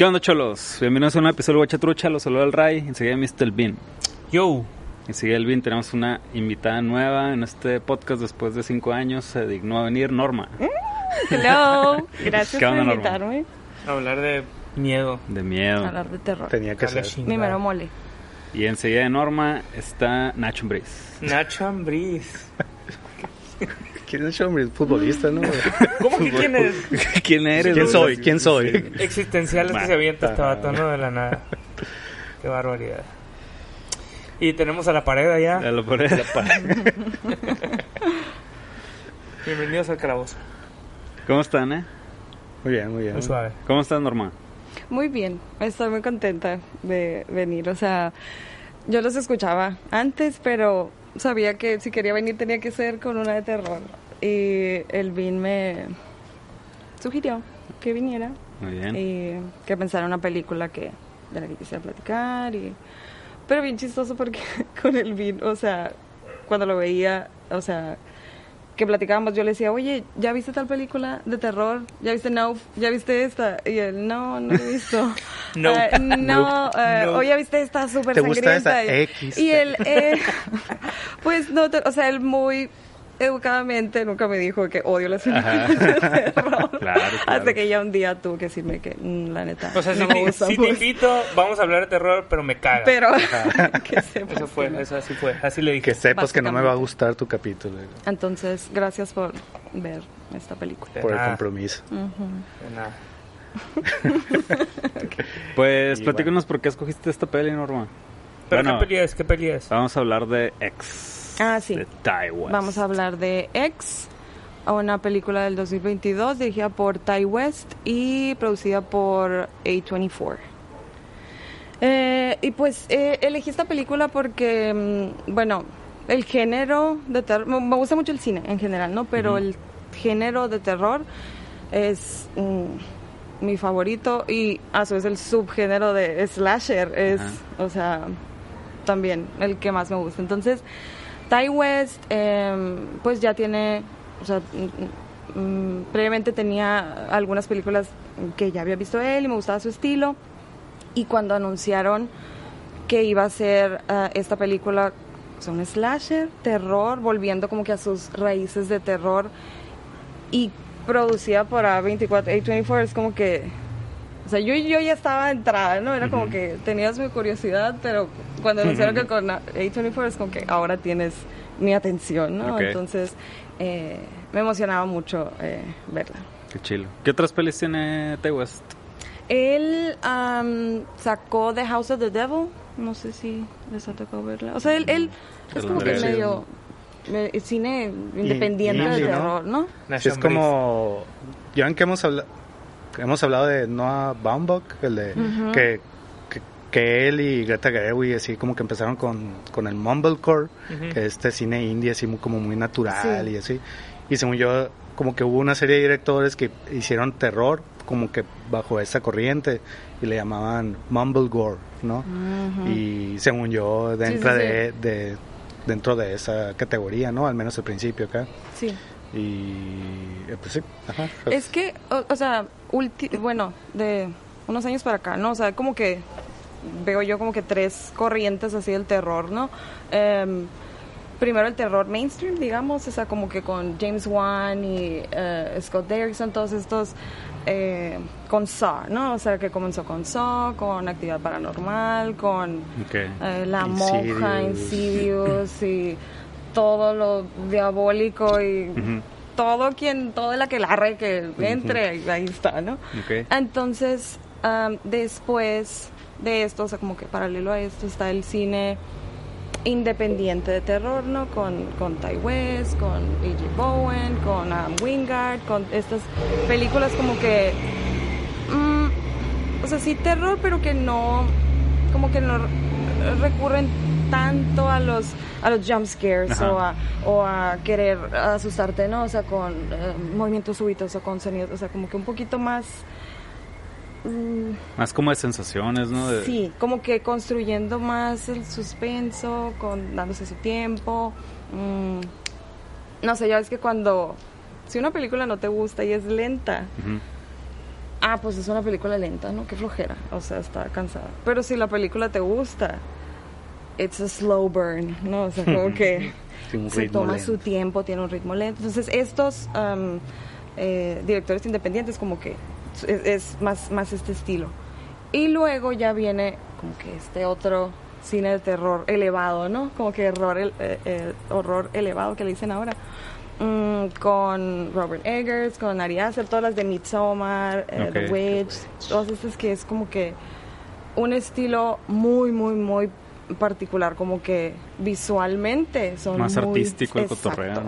¿Qué onda, cholos? Bienvenidos a un episodio de Guachatrucha, los saluda el Ray, enseguida Mr. El Bin. Yo. Enseguida el Bin, tenemos una invitada nueva en este podcast después de cinco años, se dignó a venir Norma. Hello, gracias ¿Qué por onda, Norma? invitarme Hablar de miedo. De a miedo. hablar de terror. Tenía que A la ser. chingada. Mi mero mole. Y enseguida de Norma está Nacho Briz. Nacho Ambriz. ¿Quién es? Futbolista, ¿no? ¿Cómo que quién es? ¿Quién eres? ¿Quién soy? ¿Quién soy? Existenciales que se avienta este vato, ¿no? De la nada. Qué barbaridad. Y tenemos a la pared allá. lo pone. Bienvenidos al calabozo. ¿Cómo están, eh? Muy bien, muy bien. Muy suave. ¿Cómo estás, Norma? Muy bien, estoy muy contenta de venir. O sea, yo los escuchaba antes, pero sabía que si quería venir tenía que ser con una de terror. Y el Vin me sugirió que viniera Muy bien. y que pensara una película que de la que quisiera platicar. Y... Pero bien chistoso porque con el Vin, o sea, cuando lo veía, o sea, que platicábamos, yo le decía, oye, ¿ya viste tal película de terror? ¿Ya viste No? ¿Ya viste esta? Y él, no, no he visto. "Ah, no, Nope. eh, Nope. o ya viste esta súper ¿Te gusta sangrienta. esa Y- X? Y él, eh, pues no, o sea, él muy educadamente nunca me dijo que odio las películas de terror. Claro, claro. Hasta que ya un día tuvo que decirme que, mm, la neta, O sea, no si, me te, gusta. si te pues. invito, vamos a hablar de terror, pero me caga. Pero, que sepas Eso fue, eso así fue. Así le dije. Que sepas que no me va a gustar tu capítulo Entonces, gracias por ver esta película. De por el compromiso. de nada. Pues Y platícanos por qué escogiste esta peli, Norma. ¿Pero Bueno, qué peli es? ¿Qué peli es? vamos a hablar de X. Ah, sí. De. Vamos a hablar de X, una película del 2022 dirigida por Ty West y producida por A24. Eh, y pues eh, elegí esta película porque, mm, bueno, el género de terror, me gusta mucho el cine en general, ¿no? Pero el género de terror es mm, mi favorito y a su vez el subgénero de slasher es, o sea, también el que más me gusta. Entonces, Ty West, em, pues ya tiene, o sea, mm, mm, previamente tenía algunas películas que ya había visto él y me gustaba su estilo. Y cuando anunciaron que iba a ser ah, esta película, o sea, un slasher, terror, volviendo como que a sus raíces de terror y producida por A24, A24 es como que, o sea, yo, yo ya estaba entrada, ¿no? Era como que tenías mi curiosidad, pero cuando anunciaron que con A24 es como que ahora tienes mi atención, ¿no? Ok. Entonces, eh, me emocionaba mucho eh, verla. Qué chilo. ¿Qué otras pelis tiene Tai West? Él am, sacó The House of the Devil, no sé si les ha tocado verla. O sea, él, él es El como que medio me- cine independiente de indie, ¿no? terror, ¿no? Nacho Es como. Ya ven que hemos hablado. Hemos hablado de Noah Baumbach, el de. Ujú. que, que, que él y Greta Gerwig así como que empezaron con, con el Mumblecore, Ujú. que es este cine indie así muy- como muy natural Sí. y así. Y según yo, como que hubo una serie de directores que hicieron terror como que bajo esa corriente y le llamaban Mumblegore, ¿no? Ujú. Y según yo, dentro, sí, De, de- dentro de esa categoría, ¿no? Al menos al principio acá. Sí. Y eh, pues sí, ajá. Es que, o, o sea, ulti- bueno, de unos años para acá, ¿no? O sea, como que veo yo como que tres corrientes así del terror, ¿no? Em, primero el terror mainstream, digamos, o sea, como que con James Wan y eh, Scott Derrickson, todos estos, eh, con Saw, ¿no? O sea, que comenzó con Saw, con Actividad Paranormal, con eh, La Monja, Insidious. Insidious y todo lo diabólico y Ujú. todo quien, todo el aquelarre que entre, ahí está, ¿no? Entonces, am, después de esto, o sea, como que paralelo a esto está el cine independiente de terror, ¿no? Con, con Ty West, con A.J. Bowen, con Adam Wingard, con estas películas como que... mm, o sea, sí terror, pero que no... Como que no recurren tanto a los a los jump scares o a, o a querer asustarte, ¿no? O sea, con eh, movimientos súbitos o con sonidos, o sea, como que un poquito más mm, Más como de sensaciones, ¿no? De- Sí, como que construyendo más el suspenso, con, dándose su tiempo. mm, no sé, ya ves que cuando... Si una película no te gusta y es lenta, ah, pues es una película lenta, ¿no? Qué flojera, o sea, está cansada. Pero si la película te gusta, it's a slow burn, ¿no? O sea, como que se toma su tiempo, tiene un ritmo lento. Entonces, estos um, eh, directores independientes como que es, más, más este estilo. Y luego ya viene como que este otro cine de terror elevado, ¿no? Como que horror, eh, eh, horror elevado que le dicen ahora. Mm, con Robert Eggers, con Ari Aster, todas las de Midsommar, The Witch, todas estas que es como que un estilo muy, muy, muy particular, como que visualmente son más artístico el cotorreo.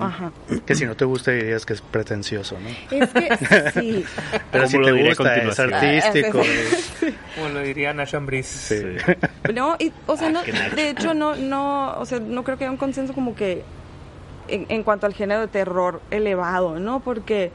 Que si no te gusta dirías que es pretencioso, ¿no? Es que sí. Pero si te gusta es artístico. Como lo diría Nash Sí. No, y, o sea, no, de hecho no, no, o sea, no creo que haya un consenso como que en, en cuanto al género de terror elevado, ¿no? Porque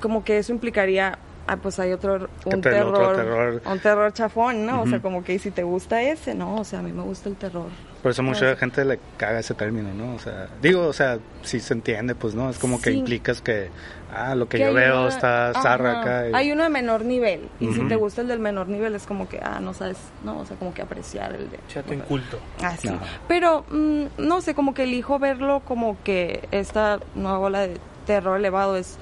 como que eso implicaría ah, pues hay otro, un terror, un terror chafón, ¿no? O sea, como que si te gusta ese, ¿no? O sea, a mí me gusta el terror. Por eso mucha gente le caga ese término, ¿no? O sea, digo, o sea, si se entiende, pues, ¿no? Es como que implicas que, ah, lo que, yo veo está zarra acá. Hay uno de menor nivel, y si te gusta el del menor nivel es como que, ah, no sabes, ¿no? O sea, como que apreciar el de... Chato inculto. Ah, sí. Pero, mm, no sé, como que elijo verlo como que esta nueva ola de terror elevado es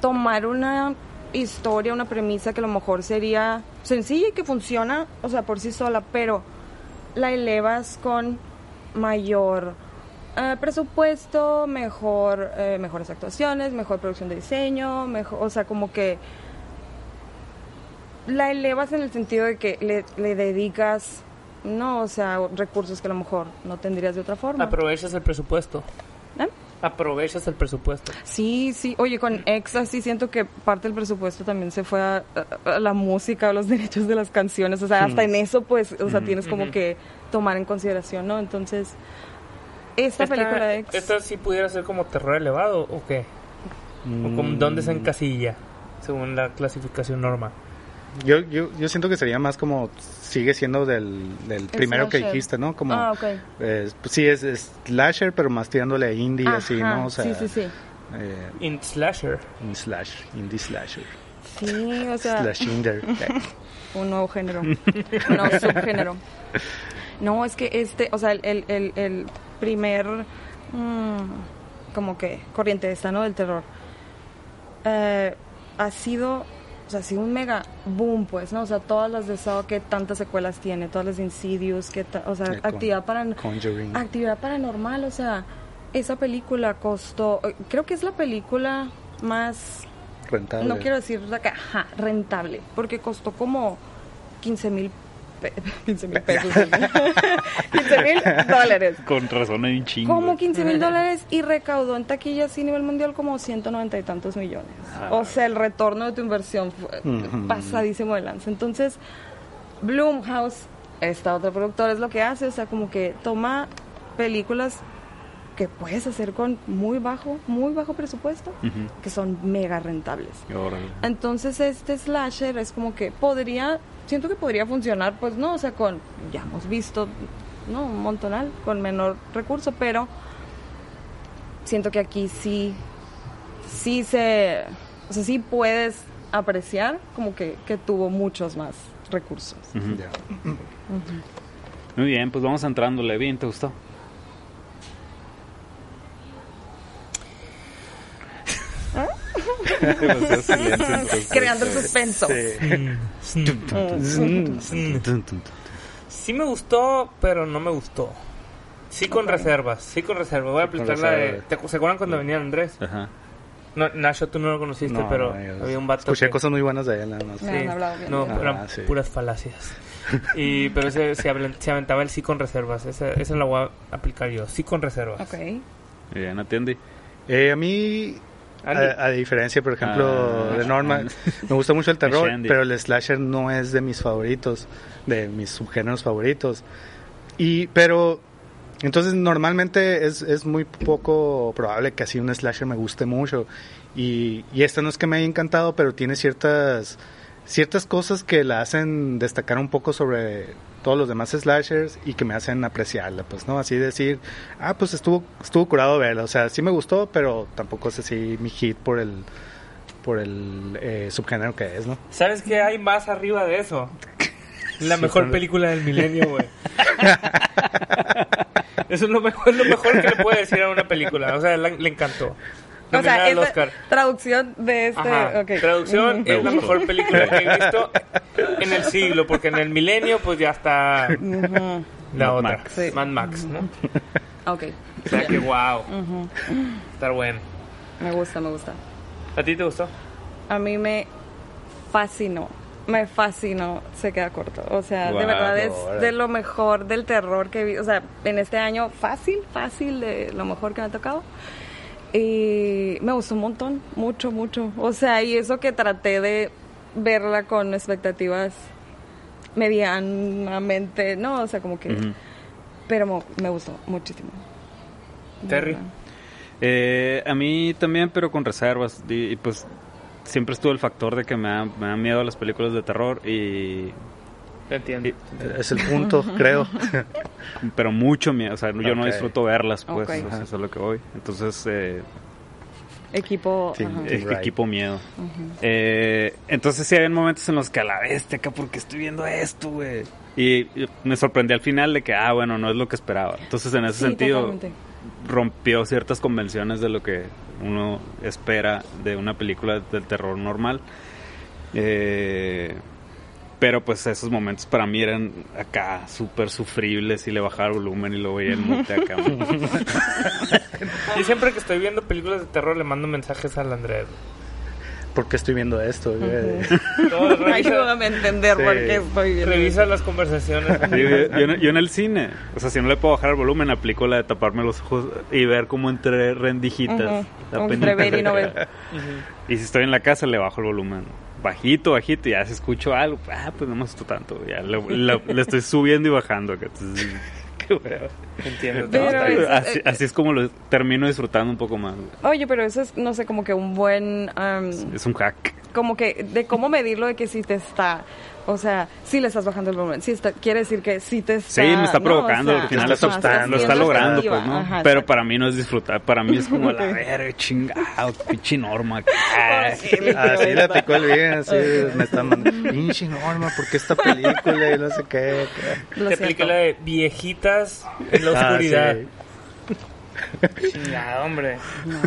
tomar una historia, una premisa que a lo mejor sería sencilla y que funciona, o sea, por sí sola, pero la elevas con mayor eh, presupuesto, mejor, eh, mejores actuaciones, mejor producción de diseño, mejor, o sea, como que la elevas en el sentido de que le, le dedicas, no, o sea, recursos que a lo mejor no tendrías de otra forma. Aprovechas el presupuesto. ¿Eh? Aprovechas el presupuesto. Sí, sí. Oye, con Exa sí siento que parte del presupuesto también se fue a, la música, a los derechos de las canciones. O sea, hasta en eso, pues, o sea, tienes como que tomar en consideración, ¿no? Entonces, esta, película de Ex... ¿Esta sí pudiera ser como terror elevado o qué? ¿O como, dónde se encasilla según la clasificación norma? Yo, yo, yo siento que sería más como sigue siendo del, del primero que dijiste, ¿no? Como, ah, ok. pues sí, es, slasher, pero más tirándole a indie, así, ¿no? O sea, sí, sí, sí. Eh, in slasher. In slash, indie slasher. Sí, o sea. Slashinder. un nuevo género. un nuevo subgénero. No, es que este, o sea, el, el, el primer, mmm, como que, corriente esta, ¿no? Del terror. Eh, ha sido o sea, ha sido un mega boom, pues, ¿no? O sea, todas las de Saw que tantas secuelas tiene, todas las de Insidious, que o sea, actividad, actividad paranormal, o sea, esa película costó, eh, creo que es la película más... Rentable. No quiero decir, ajá, rentable, porque costó como 15 mil 15 mil pesos. 15 mil dólares. Con razón hay un chingo. Como 15 mil dólares y recaudó en taquillas a nivel mundial como 190 y tantos millones. Ah. O sea, el retorno de tu inversión fue pasadísimo de lanza. Entonces, Bloomhouse, esta otra productora, es lo que hace. O sea, como que toma películas que puedes hacer con muy bajo, muy bajo presupuesto, que son mega rentables. Entonces este slasher es como que podría siento que podría funcionar, pues no, o sea, con, ya hemos visto, ¿no? Un montonal, con menor recurso, pero siento que aquí sí, sí se, o sea, sí puedes apreciar como que, que tuvo muchos más recursos. Muy bien, pues vamos entrándole. Bien, ¿te gustó? Creando suspenso. Sí. me gustó, pero no me gustó. Sí con reservas, sí con reservas. Voy a aplicar la de... ¿Se acuerdan cuando venía Andrés? Ajá. No, Nacho, tú no lo conociste, pero había un vato. Escuché cosas muy buenas de él, nada más. Sí. no, eran ah, puras falacias. y, pero ese, se, aventaba el sí con reservas. Esa, esa la voy a aplicar yo. Sí con reservas. Ok. Bien, atiende. Eh, a mí a, diferencia, por ejemplo, ah, de Norma, me gusta mucho el terror, pero el slasher no es de mis favoritos, de mis subgéneros favoritos. Y, pero, entonces normalmente es, es muy poco probable que así un slasher me guste mucho. Y, y este no es que me haya encantado, pero tiene ciertas, ciertas cosas que la hacen destacar un poco sobre todos los demás slashers y que me hacen apreciarla, pues, ¿no? Así decir, ah, pues estuvo, estuvo curado verla, o sea, sí me gustó, pero tampoco es así mi hit por el, por el eh, subgénero que es, ¿no? ¿Sabes qué hay más arriba de eso? La mejor película del milenio, güey. Eso es lo mejor, lo mejor que le puede decir a una película. O sea, le, encantó. O sea, es traducción de este. Traducción es la mejor película que he visto en el siglo, porque en el milenio, pues ya está la otra. Max. Mad Max, ¿no? Ok. O sea que wow. Estar bueno. Me gusta, me gusta. ¿A ti te gustó? A mí me fascinó me fascinó, se queda corto. O sea, de verdad es de lo mejor del terror que vi. O sea, en este año fácil, fácil de lo mejor que me ha tocado. Y me gustó un montón, mucho, mucho. O sea, y eso que traté de verla con expectativas medianamente, no, o sea, como que... Pero me gustó muchísimo. Terry. Eh, a mí también, pero con reservas. y pues siempre estuvo el factor de que me, da, me dan miedo las películas de terror y... Entiendo. es el punto, creo. Pero mucho miedo, o sea, yo no disfruto verlas, pues, eso es lo que voy. Entonces... Eh, equipo equipo miedo. Eh, entonces sí había momentos en los que a la bestia acá porque estoy viendo esto güey y, me sorprendí al final de que ah bueno no es lo que esperaba. Entonces en ese sentido rompió ciertas convenciones de lo que uno espera de una película del terror normal. Eh, pero pues esos momentos para mí eran acá súper sufribles y le bajaba el volumen y lo veía en mute acá. y siempre que estoy viendo películas de terror le mando mensajes al Andrés. ¿Por qué estoy viendo esto? Ayúdame a entender por qué estoy viendo Revisa las conversaciones. yo, en, el cine, o sea, si no le puedo bajar el volumen, aplico la de taparme los ojos y ver como entre rendijitas. entre ver y no ver. Y si estoy en la casa, le bajo el volumen bajito, bajito, ya se escucho algo, ah, pues no me gustó tanto, ya le, estoy subiendo y bajando. Entonces, Entiendo. así, así, es como lo termino disfrutando un poco más. Oye, pero eso es, no sé, como que un buen... es un hack. Como que de cómo medirlo de que si te está... O sea, si le estás bajando el volumen. Sí está, quiere decir que sí te está... Sí, me está provocando. al final está, lo está logrando, pues, ¿no? Pero para mí no es disfrutar. Para mí es como la verga, chingado, pinche norma. así le picó el bien, así me está mandando. Pinche norma, ¿por qué esta película? Y no sé qué. Te expliqué la de viejitas en la ah, oscuridad. Chingado, hombre. No.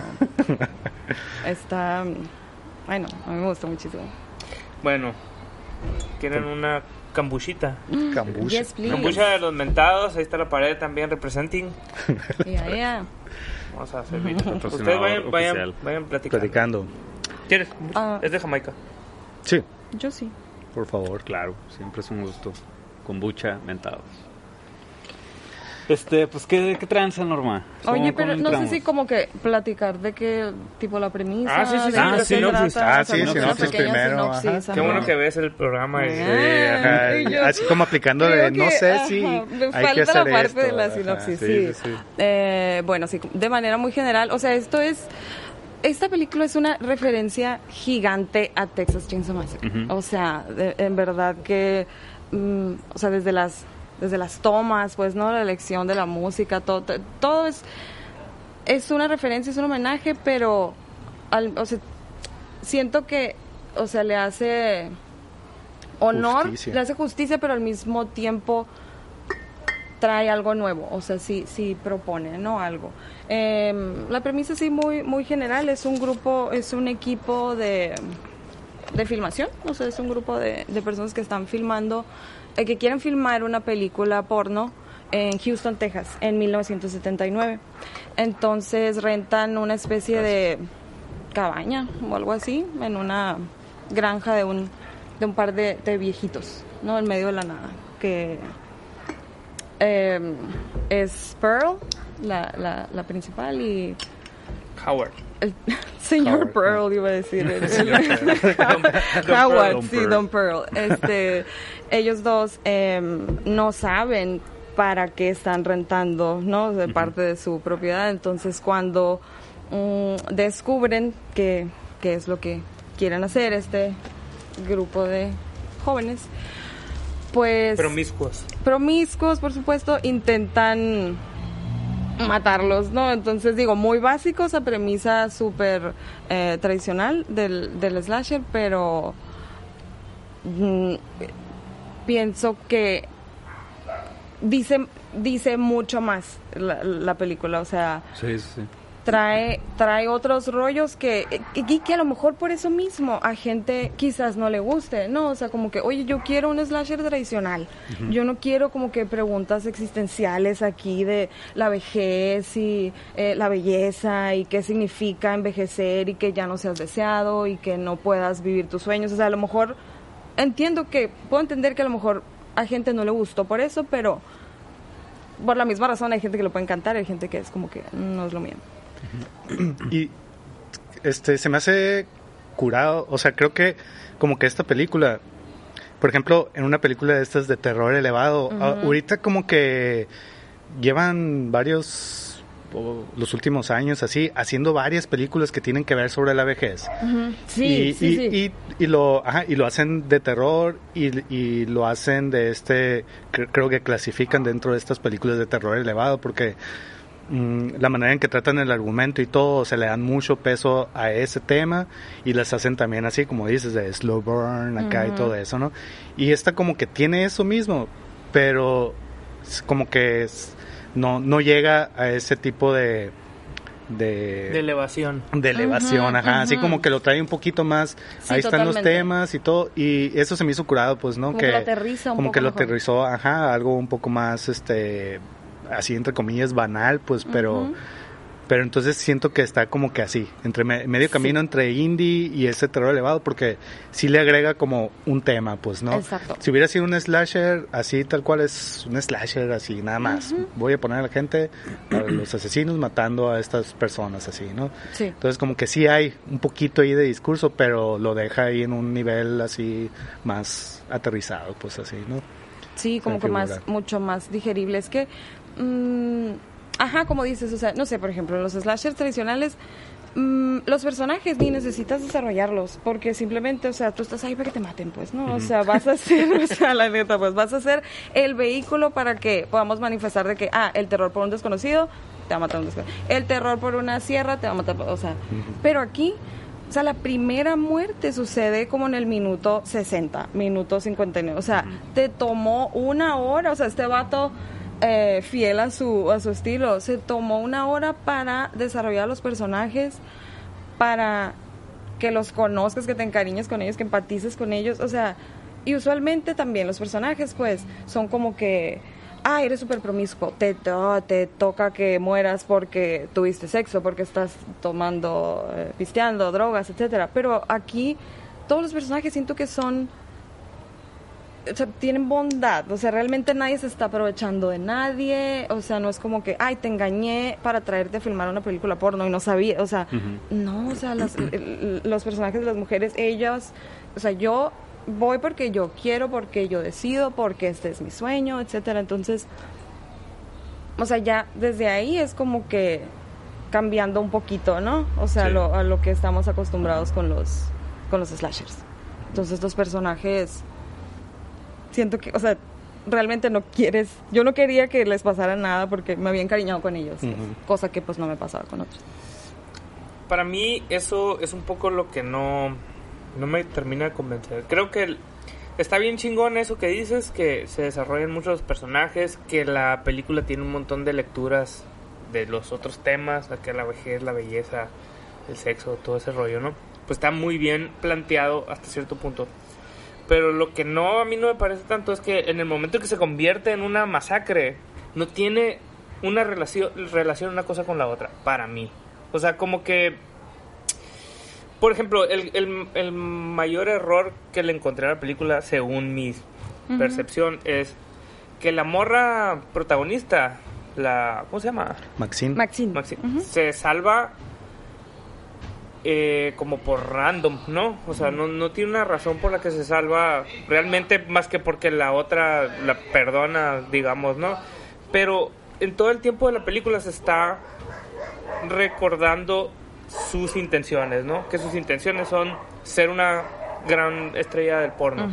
Está... Bueno, a mí me gusta muchísimo. Bueno, ¿Quieren una cambuchita? Cambucha. cambucha de los mentados, ahí está la pared también representing. Yeah, Vamos a servir. Ustedes vayan, vayan, vayan platicando. platicando. ¿Quieres? Uh, es de Jamaica. Sí. Yo sí. Por favor, claro. Siempre es un gusto. Kombucha, mentados. Este, pues, ¿qué, qué tranza, Norma? Oye, pero no sé si como que platicar de qué tipo la premisa. Ah, sí, sí, sí. Ah, sinopsis. Ah, sí, sinopsis primero. Qué bueno que ves el programa. Y... Sí, Así como aplicando de, no sé si me hay falta que hacer la parte de la sinopsis, sí. sí, Eh, bueno, sí, de manera muy general. O sea, esto es... Esta película es una referencia gigante a Texas Chainsaw Massacre. O sea, en verdad que... Mm, o sea, desde las desde las tomas, pues, ¿no? La elección de la música, todo, todo es, es una referencia, es un homenaje, pero, al, o sea, siento que, o sea, le hace honor, le hace justicia, pero al mismo tiempo trae algo nuevo, o sea, sí, sí propone, ¿no? Algo. Em, la premisa sí muy, muy general, es un grupo, es un equipo de, de filmación, o sea, es un grupo de, de personas que están filmando que quieren filmar una película porno en Houston, Texas, en 1979. Entonces rentan una especie de cabaña o algo así en una granja de un, de un par de, viejitos, ¿no? En medio de la nada. Que em, es Pearl, la, la, la principal, y... Howard. El señor Pearl, iba a decir. Howard, sí, Don Pearl. Este, ellos dos em, no saben para qué están rentando, ¿no? De parte de su propiedad. Entonces, cuando mm, descubren que, es lo que quieren hacer este grupo de jóvenes, pues... Promiscuos. Promiscuos, por supuesto, intentan matarlos, ¿no? Entonces digo, muy básico esa premisa súper eh, tradicional del, del slasher, pero mm, pienso que dice dice mucho más la, la película, o sea, sí, sí trae, trae otros rollos que, y que a lo mejor por eso mismo a gente quizás no le guste, ¿no? O sea, como que, oye, yo quiero un slasher tradicional, yo no quiero como que preguntas existenciales aquí de la vejez y eh, la belleza y qué significa envejecer y que ya no seas deseado y que no puedas vivir tus sueños, o sea, a lo mejor entiendo que, puedo entender que a lo mejor a gente no le gustó por eso, pero por la misma razón hay gente que lo puede encantar, hay gente que es como que no es lo mío. Y este se me hace curado, o sea, creo que como que esta película, por ejemplo, en una película de estas de terror elevado, ahorita como que llevan varios los últimos años así haciendo varias películas que tienen que ver sobre la vejez. Sí, y, sí, sí. Y, lo y lo hacen de terror y, lo hacen de este creo que clasifican dentro de estas películas de terror elevado porque la manera en que tratan el argumento y todo, se le dan mucho peso a ese tema y las hacen también así, como dices, de slow burn acá y todo eso, ¿no? Y esta como que tiene eso mismo, pero como que no, no llega a ese tipo de... De, elevación. De elevación, ajá. Así como que lo trae un poquito más. ahí están los temas y todo. Y eso se me hizo curado, pues, ¿no? Como que, lo aterriza un Como que lo aterrizó, ajá, algo un poco más, este así entre comillas banal, pues, pero pero entonces siento que está como que así, entre medio camino entre indie y ese terror elevado, porque sí le agrega como un tema, pues, ¿no? Exacto. Si hubiera sido un slasher, así tal cual es un slasher, así nada más. Voy a poner a la gente, a los asesinos matando a estas personas, así, ¿no? Sí. Entonces como que sí hay un poquito ahí de discurso, pero lo deja ahí en un nivel así más aterrizado, pues así, ¿no? Sí, como que más, mucho más digerible. Es que Mm, ajá, como dices, o sea, no sé, por ejemplo, los slashers tradicionales, mm, los personajes ni necesitas desarrollarlos, porque simplemente, o sea, tú estás ahí para que te maten, pues, ¿no? O sea, vas a ser, o sea, la neta, pues, vas a ser el vehículo para que podamos manifestar de que, ah, el terror por un desconocido, te va a matar un desconocido. El terror por una sierra, te va a matar, o sea, pero aquí... O sea, la primera muerte sucede como en el minuto 60, minuto 59. O sea, te tomó una hora. O sea, este vato eh, fiel a su, a su estilo. Se tomó una hora para desarrollar los personajes, para que los conozcas, que te encariñes con ellos, que empatices con ellos. O sea, y usualmente también los personajes, pues, son como que, ah, eres súper promiscuo, te, te toca que mueras porque tuviste sexo, porque estás tomando, eh, pisteando, drogas, etcétera. Pero aquí todos los personajes siento que son o sea, tienen bondad, o sea, realmente nadie se está aprovechando de nadie, o sea, no es como que, ay, te engañé para traerte a filmar una película porno y no sabía, o sea, no, o sea, los personajes de las mujeres, ellas, o sea, yo voy porque yo quiero, porque yo decido, porque este es mi sueño, etcétera, entonces, o sea, ya desde ahí es como que cambiando un poquito, ¿no? O sea, lo, a lo que estamos acostumbrados con los, con los slashers. Entonces, los personajes siento que, o sea, realmente no quieres, yo no quería que les pasara nada porque me había encariñado con ellos, cosa que pues no me pasaba con otros. Para mí eso es un poco lo que no, no me termina de convencer. Creo que está bien chingón eso que dices, que se desarrollan muchos personajes, que la película tiene un montón de lecturas de los otros temas, que la vejez, la belleza, el sexo, todo ese rollo, ¿no? Pues está muy bien planteado hasta cierto punto. Pero lo que no a mí no me parece tanto es que en el momento que se convierte en una masacre, no tiene una relación, relación una cosa con la otra, para mí. O sea, como que... Por ejemplo, el, mayor error que le encontré a la película, según mi percepción, es que la morra protagonista, la... ¿Cómo se llama? Maxine. Maxine. Maxine. Se salva eh, como por random, ¿no? O sea, no, no tiene una razón por la que se salva realmente más que porque la otra la perdona, digamos, ¿no? Pero en todo el tiempo de la película se está recordando sus intenciones, ¿no? Que sus intenciones son ser una gran estrella del porno.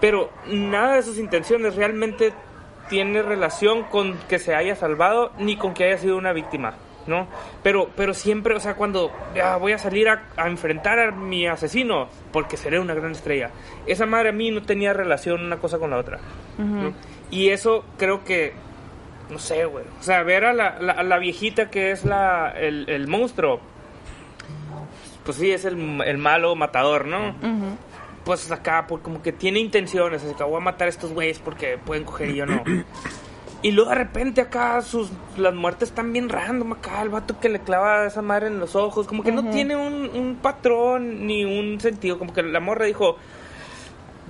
Pero nada de sus intenciones realmente tiene relación con que se haya salvado ni con que haya sido una víctima. ¿No? Pero, pero siempre, o sea, cuando ya voy a salir a, enfrentar a mi asesino, porque seré una gran estrella, esa madre a mí no tenía relación una cosa con la otra. Y eso creo que, no sé, güey, o sea, ver a la, la, viejita que es la, el, monstruo, pues sí, es el, el malo matador, ¿no? Pues acá, pues como que tiene intenciones, así que voy a matar a estos güeyes porque pueden coger y yo no. Y luego de repente acá sus las muertes están bien random acá, el vato que le clava a esa madre en los ojos, como que no tiene un, patrón ni un sentido, como que la morra dijo,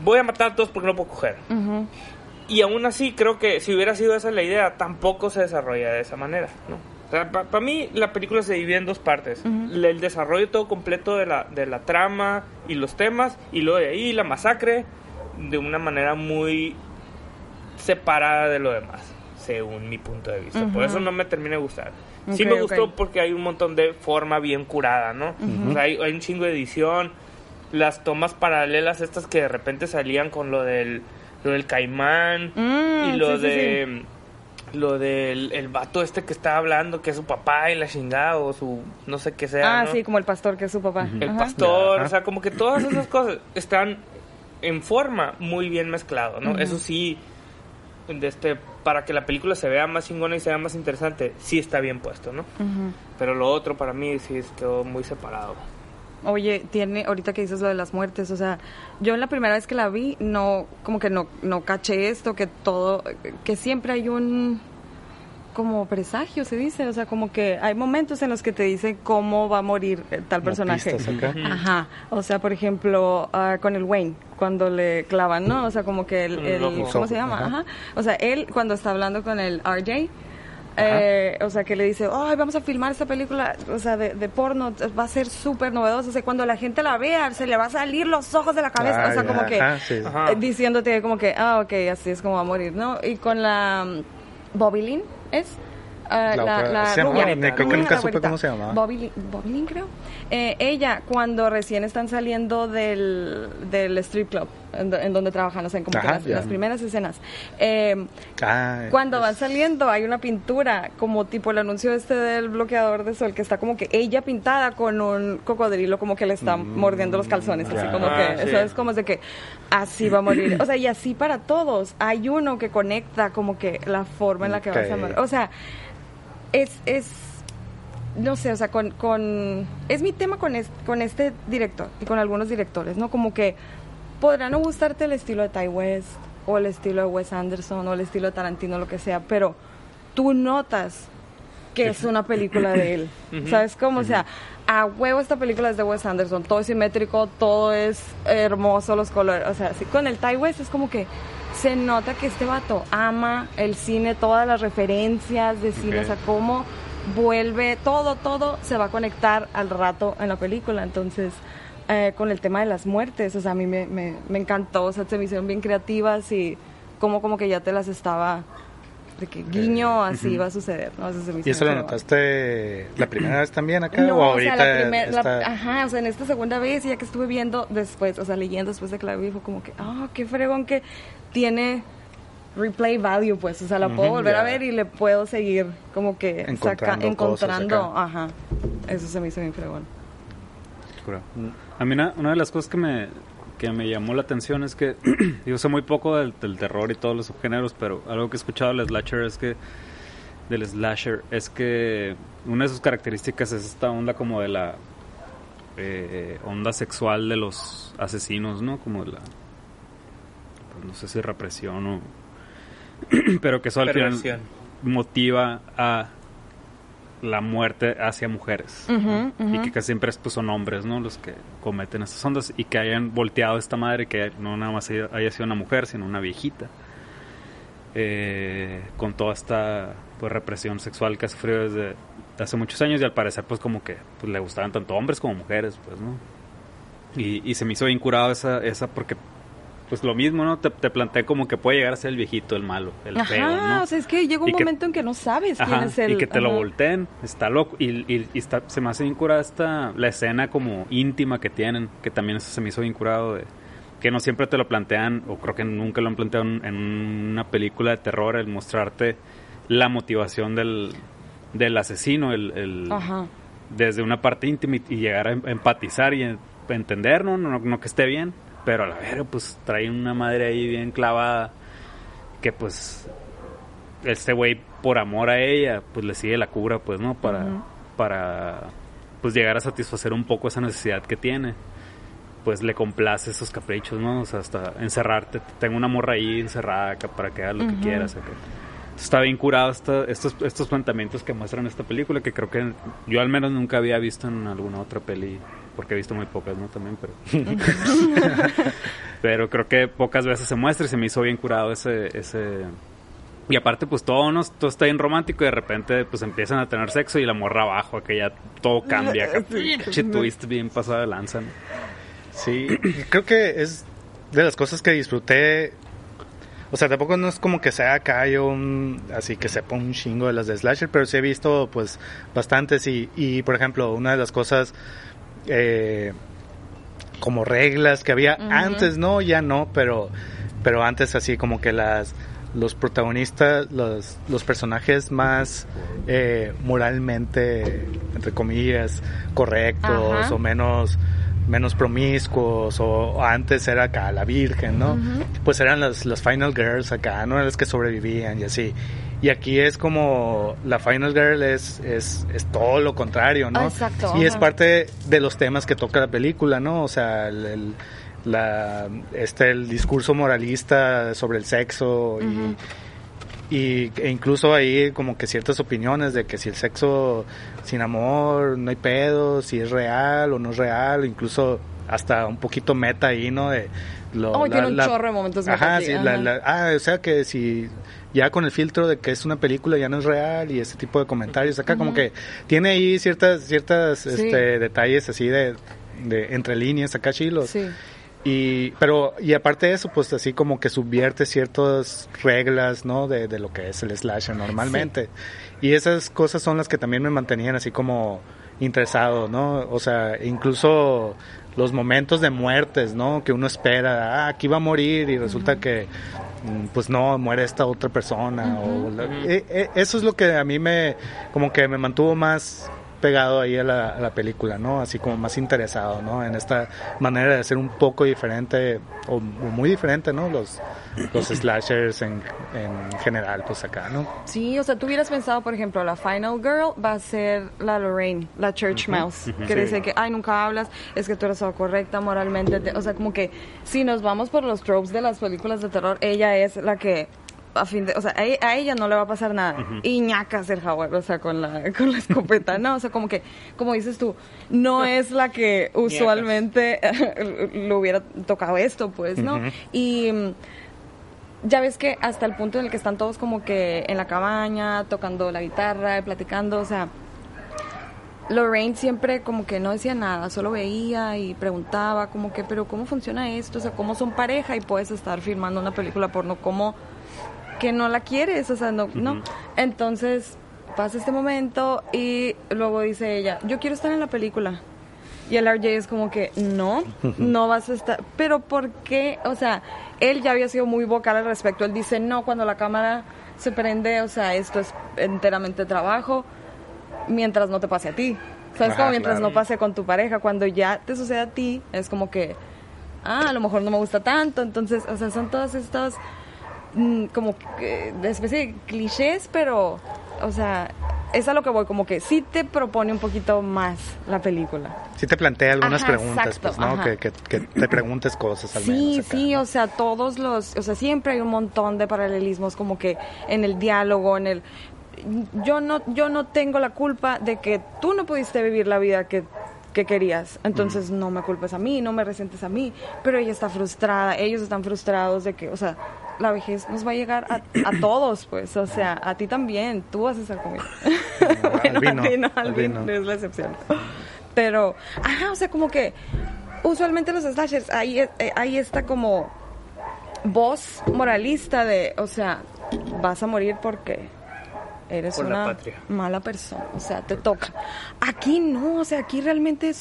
voy a matar a todos porque no puedo coger. Y aún así creo que si hubiera sido esa la idea, tampoco se desarrolla de esa manera, ¿no? para mí la película se divide en dos partes. El desarrollo todo completo de la, de la trama y los temas, y luego de ahí la masacre de una manera muy separada de lo demás según mi punto de vista. Por eso no me termina de gustar. sí me gustó porque hay un montón de forma bien curada, ¿no? hay, un chingo de edición. Las tomas paralelas estas que de repente salían con lo del, lo del caimán mm, y lo de... Lo del el vato este que está hablando, que es su papá y la chingada, o su no sé qué sea. Ah, sí, como el pastor que es su papá. El pastor, o sea, como que todas esas cosas están en forma muy bien mezclado, ¿no? Eso sí, de este para que la película se vea más chingona y sea más interesante, sí está bien puesto, ¿no? Pero lo otro para mí sí quedó muy separado. Oye, tiene, ahorita que dices lo de las muertes, o sea, yo en la primera vez que la vi, no, como que no, no caché esto, que todo, que siempre hay un, como presagio, se dice, o sea, como que hay momentos en los que te dicen cómo va a morir eh, tal personaje. Ajá, o sea, por ejemplo, ah, con el Wayne, cuando le clavan, ¿no? O sea, como que el, ¿cómo se llama? Ajá. O sea, él cuando está hablando con el RJ, eh, o sea, que le dice, ay, vamos a filmar esta película, o sea, de, porno, va a ser súper novedoso. O sea, cuando la gente la vea, se le va a salir los ojos de la cabeza. o sea, como que eh, diciéndote como que, ah, ok, así es como va a morir, ¿no? Y con la um, Bobby Lynn, es uh, la, la, rubia, creo que nunca supe cómo se llamaba. Bobby, Bobby creo. Eh, ella, cuando recién están saliendo del, del strip club, en, donde trabajan, o sea, como las, las, primeras escenas. Eh, ah, cuando van saliendo hay una pintura, como tipo el anuncio este del bloqueador de sol, que está como que ella pintada con un cocodrilo como que le está mm, mordiendo los calzones, así como que, ah, eso es como de que así va a morir. O sea, y así para todos. Hay uno que conecta como que la forma en la que vas a morir. O sea, es... es no sé, o sea, con, con es mi tema con, con este director y con algunos directores, ¿no? Como que podrá no gustarte el estilo de Ty West o el estilo de Wes Anderson o el estilo de Tarantino, lo que sea, pero tú notas que es una película de él. ¿Sabes cómo? O sea, a huevo esta película es de Wes Anderson, todo es simétrico, todo es hermoso, los colores. O sea, así con el Ty West es como que se nota que este vato ama el cine, todas las referencias de cine, o sea, cómo vuelve, todo, todo se va a conectar al rato en la película. Entonces, eh, con el tema de las muertes. O sea, a mí me, me, encantó, o sea, se me hicieron bien creativas y como, como que ya te las estaba de que guiño así iba a suceder, ¿no? ¿Y eso lo notaste la primera vez también acá o ahorita? O sea, ajá, o sea, en esta segunda vez ya que estuve viendo después, o sea, leyendo después de que la vi, fue como que, ah, qué fregón que tiene replay value, pues, o sea, la puedo volver a ver y le puedo seguir como que encontrando, encontrando ajá, eso se me hizo bien fregón. A mí una, de las cosas que me, que me llamó la atención es que yo sé muy poco del, terror y todos los subgéneros, pero algo que he escuchado del slasher es que del slasher es que una de sus características es esta onda como de la eh, onda sexual de los asesinos, ¿no? Como de la pues no sé si represión o pero que eso al final motiva a la muerte hacia mujeres. Y que casi siempre pues, son hombres no los que cometen estas ondas y que hayan volteado esta madre que no nada más haya, sido una mujer sino una viejita eh, con toda esta pues, represión sexual que ha sufrido desde hace muchos años y al parecer pues como que pues, le gustaban tanto hombres como mujeres pues no y, y se me hizo bien curado esa, esa porque pues lo mismo, ¿no? Te, te, planteé como que puede llegar a ser el viejito, el malo, el feo, ¿no? o sea, es que llega un momento en que no sabes quién es el... Y que te lo volteen, está loco. Y, y, está, se me hace bien curada esta, la escena como íntima que tienen, que también eso se me hizo bien curado de que no siempre te lo plantean, o creo que nunca lo han planteado en una película de terror, el mostrarte la motivación del, del asesino, el, desde una parte íntima y llegar a em, empatizar y entender, ¿no? No, que esté bien, pero a la vez pues trae una madre ahí bien clavada que pues este güey por amor a ella pues le sigue la cura pues no para para pues llegar a satisfacer un poco esa necesidad que tiene pues le complace esos caprichos, ¿no? O sea, hasta encerrarte. Tengo una morra ahí encerrada para que haga lo que quieras. Está bien curado estos, estos planteamientos que muestran esta película, que creo que yo al menos nunca había visto en alguna otra peli, porque he visto muy pocas, ¿no? También, pero... pero creo que pocas veces se muestra y se me hizo bien curado ese... ese y aparte, pues todo, ¿no? todo está bien romántico y de repente pues empiezan a tener sexo y la morra abajo, que ya todo cambia. Que twist bien pasado de lanza, ¿no? Sí, creo que es de las cosas que disfruté. O sea, tampoco no es como que sea acá yo un, así que sepa un chingo de las de Slasher, pero sí he visto pues bastantes. Y, y por ejemplo, una de las cosas eh, como reglas que había antes, no, ya no, pero, pero antes así como que las los protagonistas, los, los personajes más eh, moralmente, entre comillas, correctos o menos menos promiscuos o, antes era acá la virgen, ¿no? Pues eran las, las final girls acá, no eran las que sobrevivían y así. Y aquí es como la final girl es, es, es todo lo contrario, ¿no? Exacto. Y es parte de los temas que toca la película, ¿no? O sea, el, la, este, el discurso moralista sobre el sexo y y e incluso ahí como que ciertas opiniones de que si el sexo sin amor no hay pedo, si es real o no es real, incluso hasta un poquito meta ahí, ¿no? De lo, oh, tiene un chorro de momentos ajá, sí, ah, o sea que si ya con el filtro de que es una película ya no es real y ese tipo de comentarios acá como que tiene ahí ciertas ciertas este, detalles así de, de entre líneas acá chilos. Sí. Y, pero, y aparte de eso, pues así como que subvierte ciertas reglas, ¿no? De, de lo que es el slasher normalmente. Y esas cosas son las que también me mantenían así como interesado, ¿no? O sea, incluso los momentos de muertes, ¿no? Que uno espera, ah, aquí va a morir y resulta que, mm, pues no, muere esta otra persona. o e, e, eso es lo que a mí me, como que me mantuvo más pegado ahí a la, película, ¿no? Así como más interesado, ¿no? En esta manera de hacer un poco diferente o, muy diferente, ¿no? Los, los slashers en, en, general, pues acá, ¿no? Sí, o sea, tú hubieras pensado, por ejemplo, la Final Girl va a ser la Lorraine, la Church Mouse, que dice que, ay, nunca hablas, es que tú eres correcta moralmente, o sea, como que si nos vamos por los tropes de las películas de terror, ella es la que a fin de, o sea, a, ella no le va a pasar nada. Y ñacas el jaguar, o sea, con la, con la escopeta, no, o sea, como que, como dices tú, no es la que usualmente le hubiera tocado esto, pues, ¿no? Y mm, ya ves que hasta el punto en el que están todos como que en la cabaña, tocando la guitarra, platicando, o sea, Lorraine siempre como que no decía nada, solo veía y preguntaba como que, pero ¿cómo funciona esto? O sea, ¿cómo son pareja y puedes estar filmando una película porno? ¿Cómo que no la quieres, o sea, no, no. Entonces pasa este momento y luego dice ella, yo quiero estar en la película. Y el RJ es como que, no, no vas a estar. Pero ¿por qué? O sea, él ya había sido muy vocal al respecto. Él dice, no, cuando la cámara se prende, o sea, esto es enteramente trabajo, mientras no te pase a ti. ¿Sabes? como mientras no pase con tu pareja. Cuando ya te sucede a ti, es como que, ah, a lo mejor no me gusta tanto. Entonces, o sea, son todas estas Mm, como de especie de clichés, pero, o sea, es a lo que voy, como que sí te propone un poquito más la película. Sí te plantea algunas preguntas, pues, ¿no? Que, que, te preguntes cosas al Sí, sí, o sea, todos los, o sea, siempre hay un montón de paralelismos como que en el diálogo, en el... Yo no, yo no tengo la culpa de que tú no pudiste vivir la vida que que querías. Entonces no me culpes a mí, no me resentes a mí, pero ella está frustrada, ellos están frustrados de que, o sea, la vejez nos va a llegar a, a todos, pues, o sea, a ti también, tú vas a estar conmigo. bueno, a ti no, no es la excepción. Pero, ajá, o sea, como que usualmente los slashers, ahí, eh, ahí está como voz moralista de, o sea, vas a morir porque eres una mala persona, o sea, te toca. Aquí no, o sea, aquí realmente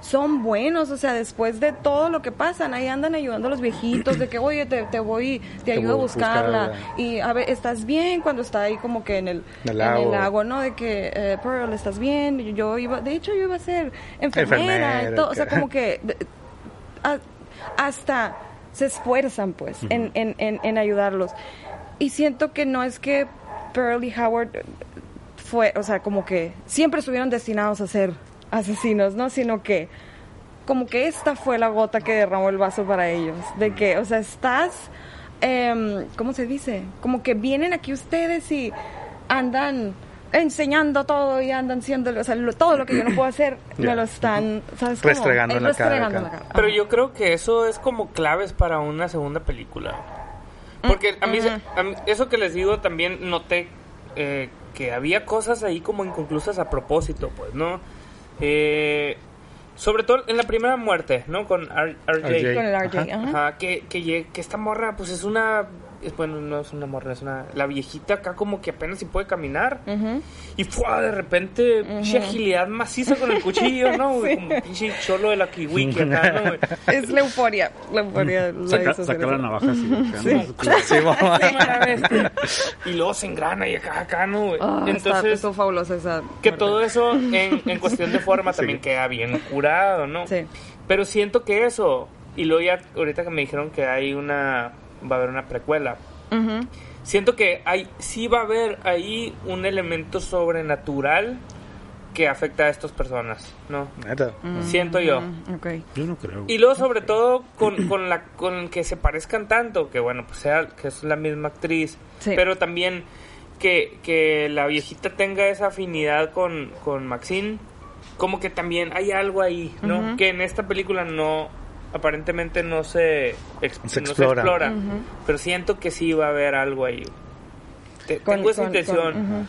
son buenos, o sea, después de todo lo que pasan, ahí andan ayudando a los viejitos, de que, oye, te, te voy, te, ayudo a buscarla. y a ver, ¿estás bien? Cuando está ahí como que en el, en el lago, ¿no? De que, eh, Pearl, ¿estás bien? Yo iba, de hecho, yo iba a ser enfermera, y todo, o sea, como que hasta se esfuerzan, pues, en, en, en ayudarlos. Y siento que no es que Pearl y Howard fue, o sea, como que siempre estuvieron destinados a ser asesinos, ¿no? Sino que como que esta fue la gota que derramó el vaso para ellos. De que, o sea, estás, eh, ¿cómo se dice? Como que vienen aquí ustedes y andan enseñando todo y andan siendo, o sea, todo lo que yo no puedo hacer, me lo están, ¿sabes? Restregando, en la, cara, Pero yo creo que eso es como claves para una segunda película. Porque a mí, eso que les digo también noté eh, que había cosas ahí como inconclusas a propósito, pues, ¿no? Eh, sobre todo en la primera muerte, ¿no? Con RJ. Con el RJ, ajá. que, que, que esta morra, pues es una bueno, no es una morra, es una, la viejita acá como que apenas si puede caminar. Y fue de repente, pinche agilidad maciza con el cuchillo, ¿no? Como pinche cholo de la kiwi acá, ¿no? Es la euforia, la euforia. Saca, saca la navaja así. Sí. sí. y luego se engrana y acá, acá, ¿no? Ah, Entonces, está, fabulosa esa. Que todo eso en, en cuestión de forma también queda bien curado, ¿no? Sí. Pero siento que eso, y luego ya ahorita que me dijeron que hay una va a haber una precuela. Siento que hay, sí va a haber ahí un elemento sobrenatural que afecta a estas personas, ¿no? Siento yo. Yo no creo. Y luego sobre todo con, con, la con que se parezcan tanto, que bueno, pues sea que es la misma actriz, pero también que, que la viejita tenga esa afinidad con, con Maxine, como que también hay algo ahí, ¿no? Que en esta película no aparentemente no se, explora, pero siento que sí va a haber algo ahí. tengo esa intención.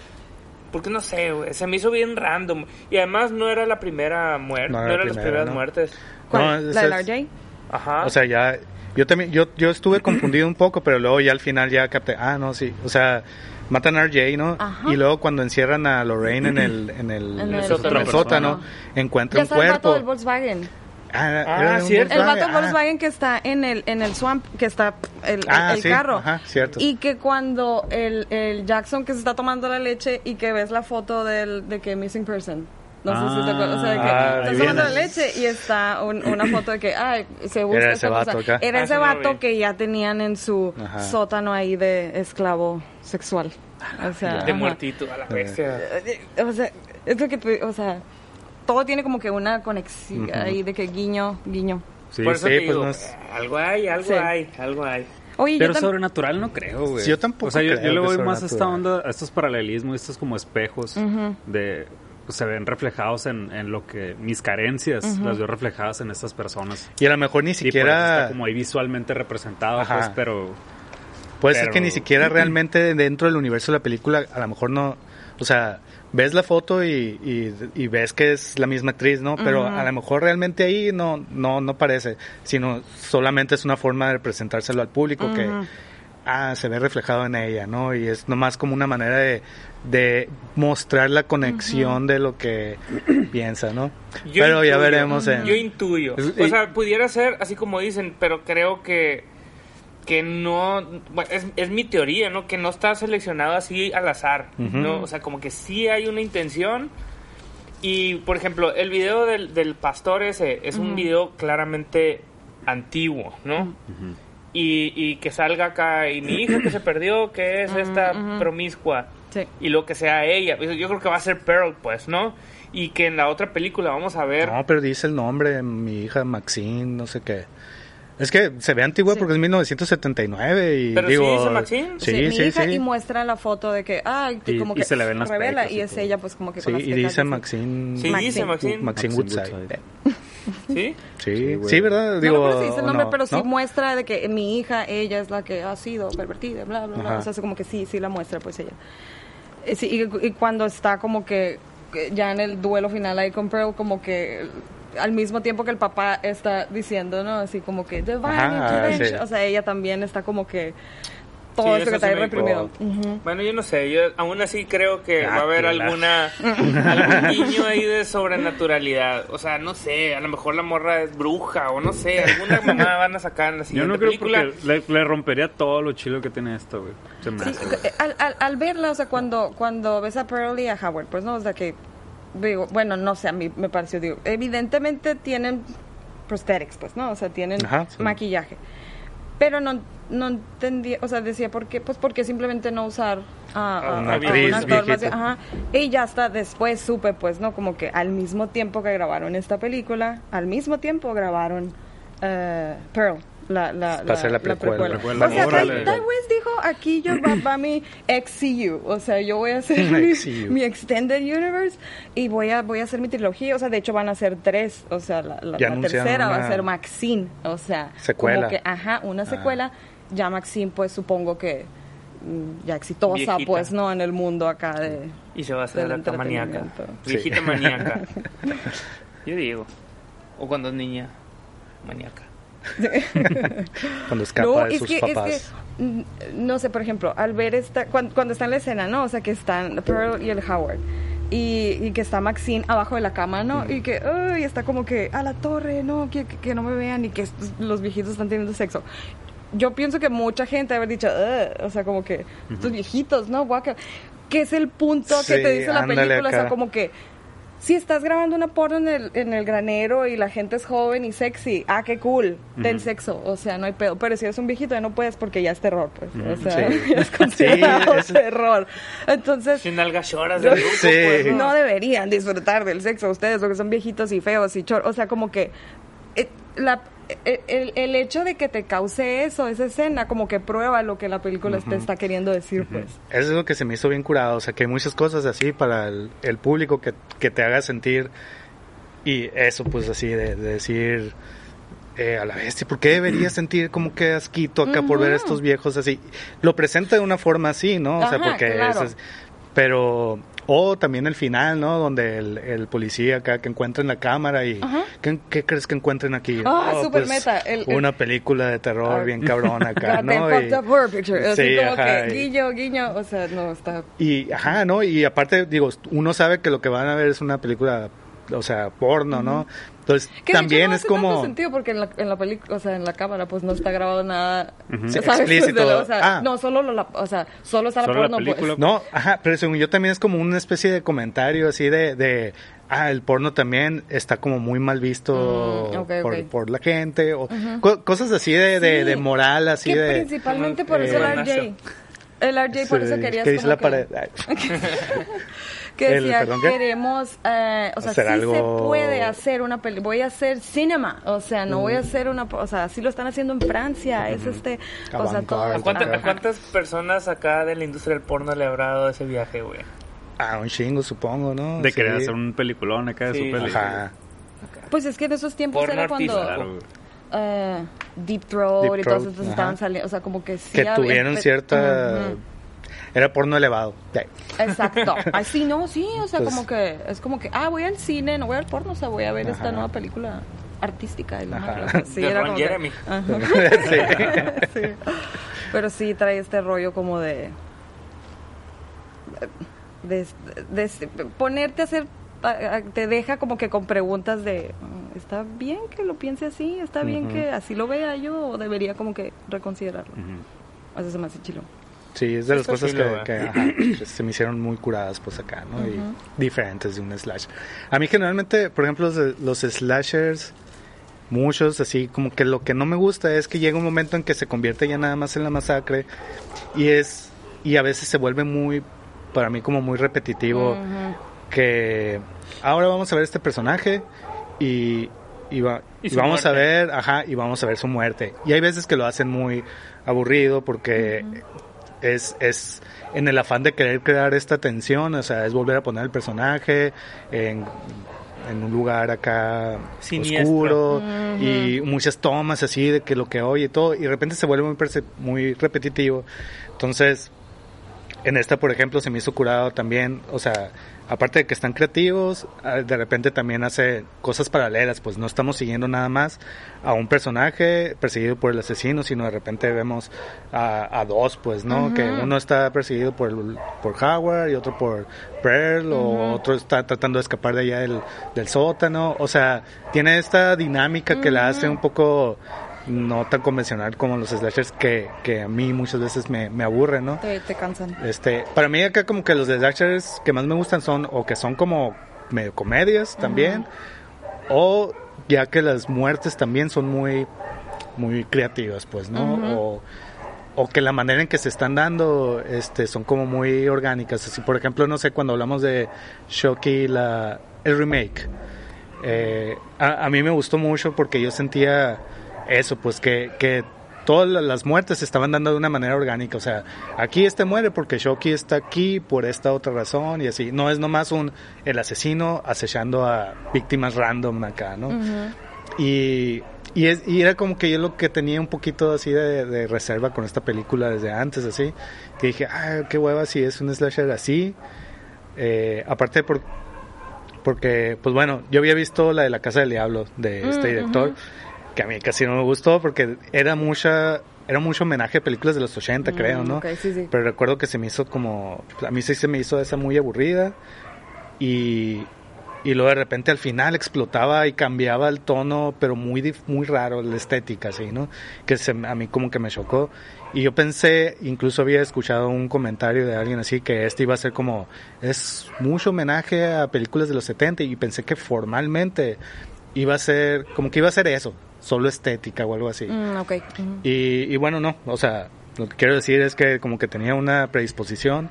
Porque no sé, se me hizo bien random. Y además no era la primera muerte, no, era las primeras muertes. ¿Cuál? ¿La de RJ? Ajá. O sea, ya yo también yo yo estuve confundido un poco, pero luego ya al final ya capté, ah, no, sí, o sea, matan a RJ, ¿no? Y luego cuando encierran a Lorraine en el en el, en el, sótano, encuentra un cuerpo. del Volkswagen. Ah, ah cierto. El vato Volkswagen que está en el en el swamp, que está el, ah, carro. Ajá, cierto. Y que cuando el, el, Jackson que se está tomando la leche y que ves la foto del, de que missing person. No sé si te acuerdas. O sea, de que ah, está tomando la leche y está una foto de que ay, se busca Era ese vato acá. Era ese vato que ya tenían en su sótano ahí de esclavo sexual. O sea, de muertito a la bestia. O sea, es lo que o sea, todo tiene como que una conexión ahí de que guiño, guiño. Sí, Por eso sí, pues no es... algo hay, algo hay, algo hay. Oye, Pero sobrenatural no creo, güey. Sí, yo tampoco. O sea, yo, le voy más a esta onda, a estos paralelismos, estos como espejos de pues, se ven reflejados en, en, lo que mis carencias las veo reflejadas en estas personas. Y a lo mejor ni siquiera está como ahí visualmente representado, pues, pero puede ser que ni siquiera realmente dentro del universo de la película a lo mejor no, o sea, ves la foto y, y, ves que es la misma actriz, ¿no? Pero a lo mejor realmente ahí no, no, no parece, sino solamente es una forma de presentárselo al público que ah, se ve reflejado en ella, ¿no? Y es nomás como una manera de, de mostrar la conexión de lo que piensa, ¿no? pero ya veremos en... Yo intuyo. O sea, pudiera ser así como dicen, pero creo que que no, es, es, mi teoría, ¿no? Que no está seleccionado así al azar, ¿no? O sea, como que sí hay una intención. Y, por ejemplo, el video del, del pastor ese es un video claramente antiguo, ¿no? y, y, que salga acá, y mi hija que se perdió, que es esta promiscua. Y lo que sea ella. Yo creo que va a ser Pearl, pues, ¿no? Y que en la otra película vamos a ver... No, pero dice el nombre, mi hija Maxine, no sé qué. Es que se ve antiguo porque es 1979 y ¿Pero digo... sí dice Maxine? Sí, sí, sí, Y muestra la foto de que, ah, y, como que se le ven las revela y, es ella pues como que Sí, y dice Maxine... Sí, dice Maxine. Maxine Woodside. ¿Sí? Sí, sí, ¿verdad? Digo, no, pero sí dice el nombre, pero sí muestra de que mi hija, ella es la que ha sido pervertida, bla, bla, bla. O sea, como que sí, sí la muestra, pues ella. Eh, sí, y, y cuando está como que ya en el duelo final ahí con Pearl, como que al mismo tiempo que el papá está diciendo, ¿no? Así como que Divine O sea, ella también está como que todo eso que está ahí reprimido. Bueno, yo no sé, yo aún así creo que va a haber alguna algún niño ahí de sobrenaturalidad. O sea, no sé, a lo mejor la morra es bruja o no sé, alguna mamá van a sacar en la siguiente Yo no creo película. porque le, rompería todo lo chilo que tiene esto, güey. Sí, al, al, al, verla, o sea, cuando, cuando ves a Pearl y a Howard, pues no, o sea que digo, bueno, no sé, a mí me pareció, digo, evidentemente tienen prosthetics, pues, ¿no? O sea, tienen maquillaje. Pero no, no entendía, o sea, decía, ¿por qué? Pues porque simplemente no usar a, una, actor más, ajá. Y ya hasta después supe, pues, ¿no? Como que al mismo tiempo que grabaron esta película, al mismo tiempo grabaron uh, Pearl la, la, la, la, precuela. O sea, Ty, West dijo, aquí yo va, a mi XCU, o sea, yo voy a hacer mi, Extended Universe y voy a, voy a hacer mi trilogía, o sea, de hecho van a ser tres, o sea, la, tercera va a ser Maxine, o sea, secuela. como que, ajá, una ah. secuela, ya Maxine, pues supongo que mm, ya exitosa, pues, ¿no? En el mundo acá de... Y se va a hacer la maníaca. Viejita maníaca. Yo digo. O cuando es niña, maníaca. cuando escapa de sus papás. Mm, no sé, por ejemplo, al ver esta, cuando, está en la escena, ¿no? O sea, que están Pearl y el Howard. Y, que está Maxine abajo de la cama, ¿no? Y que uy, está como que a la torre, no, que, que, no me vean y que los viejitos están teniendo sexo. Yo pienso que mucha gente haber dicho, o sea, como que estos viejitos, ¿no? Guaca. Que es el punto que te dice la película, o sea, como que si estás grabando una porno en el, en el granero y la gente es joven y sexy, ah, qué cool, ten sexo, o sea, no hay pedo. Pero si eres un viejito ya no puedes porque ya es terror, pues, o sea, es considerado terror. Entonces... Sin algas lloras de grupo, pues, ¿no? deberían disfrutar del sexo ustedes porque son viejitos y feos y chor... O sea, como que... Eh, la, el, el, hecho de que te cause eso, esa escena, como que prueba lo que la película te está queriendo decir, pues. Eso es lo que se me hizo bien curado, o sea, que hay muchas cosas así para el, público que, que, te haga sentir, y eso, pues así, de, decir... Eh, a la bestia, ¿por qué debería sentir como que asquito acá por ver a estos viejos así? Lo presenta de una forma así, ¿no? O sea, porque es, pero o también el final, ¿no? Donde el, policía acá que encuentra en la cámara y... ¿qué, crees que encuentren aquí? Ah, oh, super pues, meta. una película de terror ah. bien cabrón acá, ¿no? y, sí, como que guiño, guiño, o sea, no, está... Y, ajá, ¿no? Y aparte, digo, uno sabe que lo que van a ver es una película o sea, porno, ¿no? Entonces, también es como... sentido porque en la, en la película, o sea, en la cámara, pues no está grabado nada... Explícito. o sea, ah. No, solo, la, o sea, solo está la porno, pues. No, ajá, pero según yo también es como una especie de comentario así de... de ah, el porno también está como muy mal visto mm, por, por, la gente, o cosas así de, de, moral, así de... principalmente por eso el RJ. El RJ por eso quería... Que dice la pared. que decía, queremos, eh, o sea, sí se puede hacer una película, voy a hacer cinema, o sea, no voy a mm. hacer una, o sea, sí lo están haciendo en Francia, es este, o sea, todo. ¿A, cuántas personas acá de la industria del porno le habrá dado ese viaje, güey? A un chingo, supongo, ¿no? De querer hacer un peliculón acá de su película. Pues es que de esos tiempos era cuando... Uh, Deep Throat y todos estos estaban saliendo, o sea, como que sí Que tuvieron cierta... Era porno elevado. Exacto. Así, no, sí, o sea, como que es como que, ah, voy al cine, no voy al porno, o sea, voy a ver esta nueva película artística. de sí, era como Jeremy. sí. Pero sí trae este rollo como de, de, ponerte a hacer te deja como que con preguntas de mm, está bien que lo piense así está bien que así lo vea yo o debería como que reconsiderarlo uh se me hace chilo Sí, es de las cosas que, se me hicieron muy curadas pues acá, ¿no? Y diferentes de un slash. A mí generalmente, por ejemplo, los, los, slashers, muchos así, como que lo que no me gusta es que llega un momento en que se convierte ya nada más en la masacre y es, y a veces se vuelve muy, para mí como muy repetitivo, que ahora vamos a ver este personaje y, y, vamos a ver, ajá, y vamos a ver su muerte. Y hay veces que lo hacen muy aburrido porque es, es en el afán de querer crear esta tensión, o sea, es volver a poner el personaje en, un lugar acá oscuro y muchas tomas así de que lo que oye y todo, y de repente se vuelve muy, muy repetitivo. Entonces, en esta, por ejemplo, se me hizo curado también, o sea, aparte de que están creativos, ah, de repente también hace cosas paralelas, pues no estamos siguiendo nada más a un personaje perseguido por el asesino, sino de repente vemos a, dos, pues, ¿no? Que uno está perseguido por, por Howard y otro por Pearl, o otro está tratando de escapar de allá del, del sótano, o sea, tiene esta dinámica que la hace un poco no tan convencional como los slashers que, que a mí muchas veces me, me aburren, ¿no? Te, cansan. Este, para mí acá como que los slashers que más me gustan son o que son como medio comedias también o ya que las muertes también son muy muy creativas, pues, ¿no? O o que la manera en que se están dando este son como muy orgánicas así por ejemplo no sé cuando hablamos de Shocky la el remake eh, a, a, mí me gustó mucho porque yo sentía eso, pues que, que todas las muertes se estaban dando de una manera orgánica. O sea, aquí este muere porque Shoki está aquí por esta otra razón y así. No es nomás un el asesino acechando a víctimas random acá, ¿no? y, y, es, y, era como que yo lo que tenía un poquito así de, reserva con esta película desde antes, así. Que dije, ah, qué hueva si es un slasher así. Eh, aparte por, porque, pues bueno, yo había visto la de la Casa del Diablo de este mm, director que a mí casi no me gustó porque era mucha era mucho homenaje a películas de los 80, mm, creo, ¿no? Pero recuerdo que se me hizo como a mí sí se me hizo esa muy aburrida y y luego de repente al final explotaba y cambiaba el tono, pero muy muy raro la estética, así, ¿no? Que se, a mí como que me chocó. Y yo pensé, incluso había escuchado un comentario de alguien así, que este iba a ser como, es mucho homenaje a películas de los 70 y pensé que formalmente iba a ser, como que iba a ser eso, solo estética o algo así. Mm, y, bueno, no, o sea, lo que quiero decir es que como que tenía una predisposición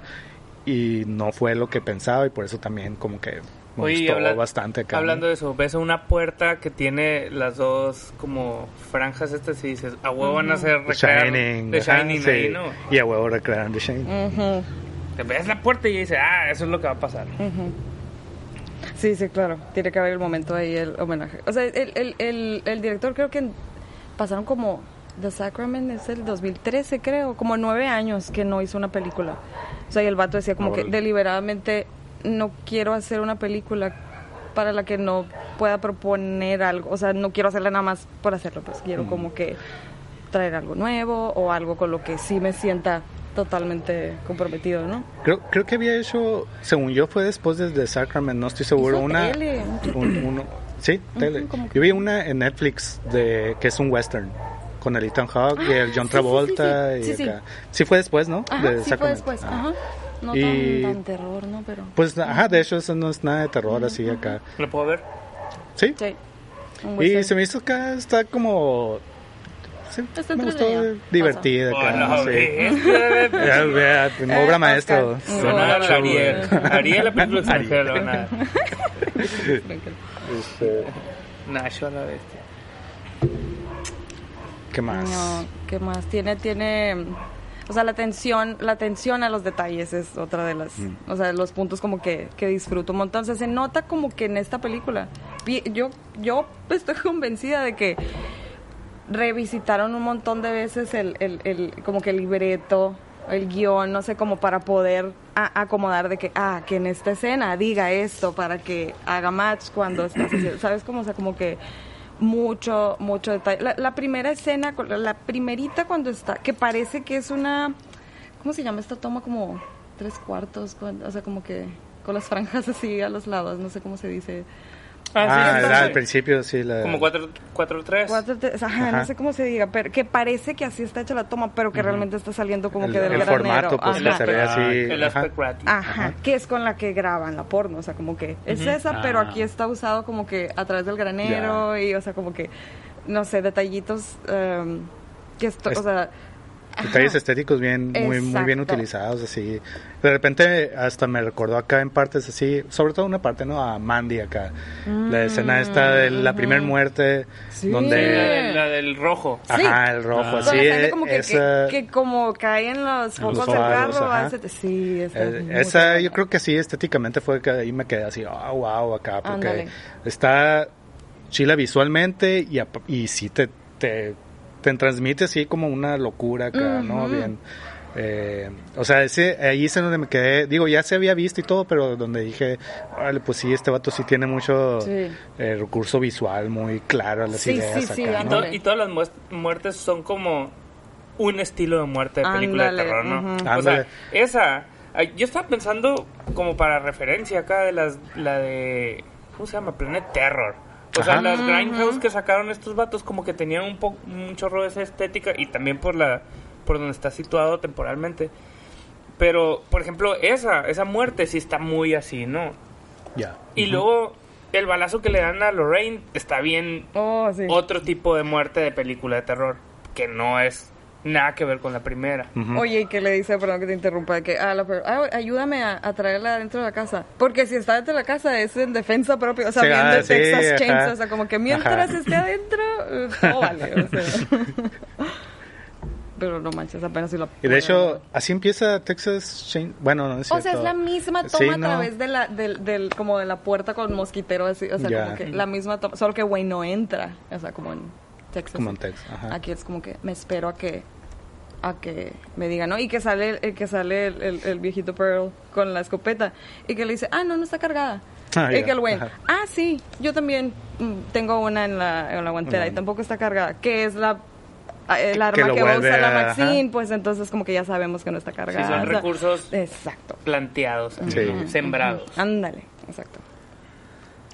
y no fue lo que pensaba y por eso también como que me gustó bastante acá. Hablando de eso, ves una puerta que tiene las dos como franjas estas y dices, a huevo van a hacer Shining, The Shining ahí, ¿no? Y a huevo recrean The Shining. Te ves la puerta y dices, ah, eso es lo que va a pasar. Sí, sí, claro. Tiene que haber el momento ahí, el homenaje. O sea, el, el, el, el director creo que pasaron como... The Sacrament es el 2013, creo. Como nueve años que no hizo una película. O sea, y el vato decía como que deliberadamente no quiero hacer una película para la que no pueda proponer algo. O sea, no quiero hacerla nada más por hacerlo. Pues quiero como que traer algo nuevo o algo con lo que sí me sienta totalmente comprometido, ¿no? Creo, creo que había hecho, según yo, fue después de The Sacrament, no estoy seguro. una, sí, tele. Yo vi una en Netflix de que es un western con el Ethan Hawke y el John Travolta. Sí, sí, y acá. sí, fue después, ¿no? de sí fue después, ajá. No y, tan, terror, ¿no? Pero... Pues, ajá, de hecho eso no es nada de terror así acá. ¿Lo puedo ver? Sí. Sí. Y se me hizo acá, está como sí, me gustó divertida. Bueno, sí. obra maestra. Ariel. Ariel, la película extranjera, este... Nacho la bestia. ¿Qué más? No, ¿qué más? Tiene, tiene... O sea, la atención, la atención a los detalles es otra de las, mm. o sea, los puntos como que, que disfruto un montón. O sea, se nota como que en esta película, yo, yo estoy convencida de que revisitaron un montón de veces el, el, el como que el libreto, el guion, no sé, como para poder acomodar de que, ah, que en esta escena diga esto para que haga match cuando estás ¿sabes? Como, o sea, como que mucho, mucho detalle. La, primera escena, la primerita cuando está, que parece que es una, ¿cómo se llama esta toma? Como tres cuartos, o sea, como que con las franjas así a los lados, no sé cómo se dice. Ah, ah al principio sí. La... Como 4-3. Ajá, no sé cómo se diga, pero que parece que así está hecha la toma, pero que realmente está saliendo como que del el formato, pues ajá. se ve así. El aspecto ajá. ajá, que es con la que graban la porno, o sea, como que es esa, pero ah. aquí está usado como que a través del granero y, o sea, como que, no sé, detallitos um, que esto, o sea detalles estéticos bien muy muy bien utilizados así. De repente hasta me recordó acá en partes así sobre todo una parte no a Mandy acá. La escena esta de la primera muerte donde la, del rojo. Ajá el rojo así como que, que, como cae en los focos del carro sí eh, esa yo creo que sí estéticamente fue que ahí me quedé así oh, wow acá porque está chila visualmente y, y sí te, te te transmite así como una locura acá, ¿no? Bien, Eh, o sea, ese, ahí es en donde me quedé, digo, ya se había visto y todo, pero donde dije, vale, pues sí, este vato sí tiene mucho eh, recurso visual muy claro las ideas. Sí, acá, y, todas las muertes son como un estilo de muerte de película de terror, ¿no? O sea, esa, yo estaba pensando como para referencia acá de las, la de, ¿cómo se llama? Planet Terror. O sea, las Grindhouse que sacaron estos vatos como que tenían un, poco un chorro de esa estética y también por la por donde está situado temporalmente. Pero, por ejemplo, esa, esa muerte sí está muy así, ¿no? Ya. Y luego el balazo que le dan a Lorraine está bien oh, otro tipo de muerte de película de terror, que no es nada que ver con la primera. Oye, ¿y qué le dice, perdón que te interrumpa, que ah, ah, ayúdame a, traerla dentro de la casa? Porque si está dentro de la casa es en defensa propia, o sea, bien de Texas Chainsaw, o sea, como que mientras esté adentro, todo vale, o sea. pero no manches, apenas si lo Y de hecho, así empieza Texas Chain... Bueno, no es O sea, es la misma toma a través de la, del, del, como de la puerta con mosquitero, así, o sea, como que la misma toma, solo que güey no entra, o sea, como en Texas. Como en Texas, ajá. Aquí es como que me espero a que a que me diga, ¿no? Y que sale, el, que sale el, el, viejito Pearl con la escopeta y que le dice, ah, no, no está cargada. Ah, y que el güey, ah, sí, yo también mm, tengo una en la, en la guantera y tampoco está cargada, que es la el arma que, va a usar la Maxine, pues entonces como que ya sabemos que no está cargada. Sí, son recursos exacto. planteados, sembrados. Ándale, exacto.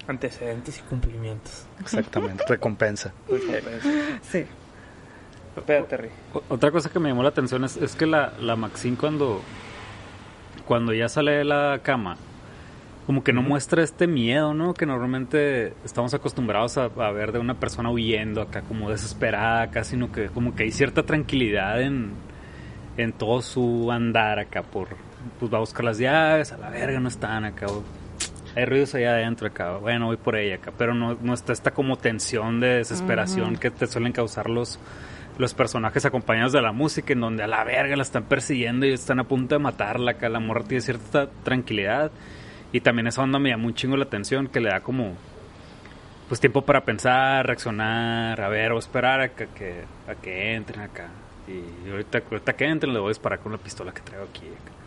Antecedentes y cumplimientos. Exactamente, recompensa. sí. Espérate, Otra cosa que me llamó la atención es, es que la, la Maxine cuando, cuando ya sale de la cama, como que no muestra este miedo, ¿no? Que normalmente estamos acostumbrados a, ver de una persona huyendo acá como desesperada acá, sino que como que hay cierta tranquilidad en, en todo su andar acá por, pues va a buscar las llaves, a la verga no están acá, hay ruidos allá adentro acá, bueno, voy por ella acá, pero no, no está esta como tensión de desesperación que te suelen causar los, los personajes acompañados de la música, en donde a la verga la están persiguiendo y están a punto de matarla acá, la morra tiene cierta tranquilidad y también esa onda me llama un chingo la atención, que le da como pues tiempo para pensar, reaccionar, a ver, o esperar a que, a que entren acá. Y ahorita, ahorita que entren le voy a disparar con la pistola que traigo aquí. Acá.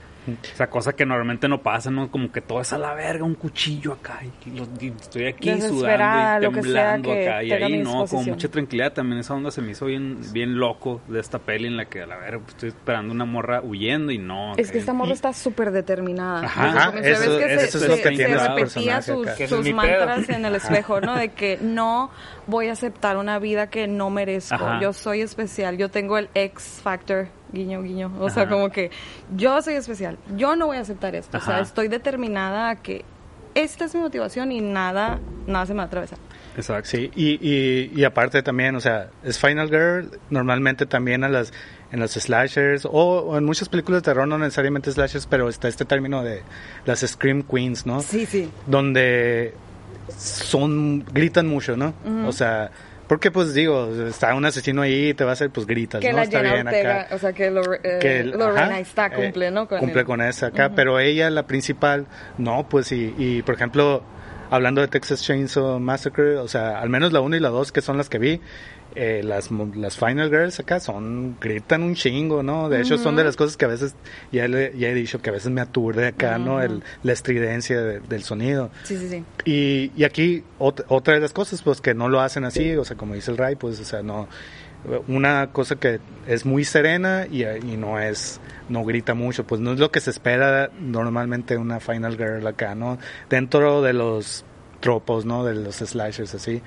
Esa cosa que normalmente no pasa, ¿no? Como que todo es a la verga, un cuchillo acá. Y, estoy aquí sudando y temblando acá. Y ahí no, con mucha tranquilidad. También esa onda se me hizo bien, bien loco de esta peli en la que a la verga pues, estoy esperando una morra huyendo y no. Es que esta morra está súper determinada. Ajá, eso, es lo que tiene se repetía sus, sus mantras en el espejo, ¿no? De que no voy a aceptar una vida que no merezco. Yo soy especial. Yo tengo el X Factor guiño, guiño. O sea, como que yo soy especial, yo no voy a aceptar esto. O sea, estoy determinada a que esta es mi motivación y nada, nada se me va a atravesar. Exacto. Sí, y, y, y, aparte también, o sea, es Final Girl, normalmente también a las, en los slashers, o, en muchas películas de terror, no necesariamente slashers, pero está este término de las Scream Queens, ¿no? Sí, sí. Donde son, gritan mucho, ¿no? O sea, porque pues digo, está un asesino ahí y te va a hacer pues gritas, que ¿no? La está bien acá. O sea que, eh, Lorena está, eh, cumple, ¿no? Con cumple con esa acá, pero ella la principal, no, pues y, y por ejemplo, hablando de Texas Chainsaw Massacre, o sea, al menos la 1 y la 2 que son las que vi, eh, las, las Final Girls acá son, gritan un chingo, ¿no? De hecho, son de las cosas que a veces, ya, ya he dicho, que a veces me aturde acá, ¿no? El, la estridencia del sonido. Sí, sí, sí. Y, y aquí, otra de las cosas, pues que no lo hacen así, o sea, como dice el Ray, pues, o sea, no. Una cosa que es muy serena y, y no es no grita mucho, pues no es lo que se espera normalmente una Final Girl acá, ¿no? Dentro de los tropos, ¿no? De los slashers así.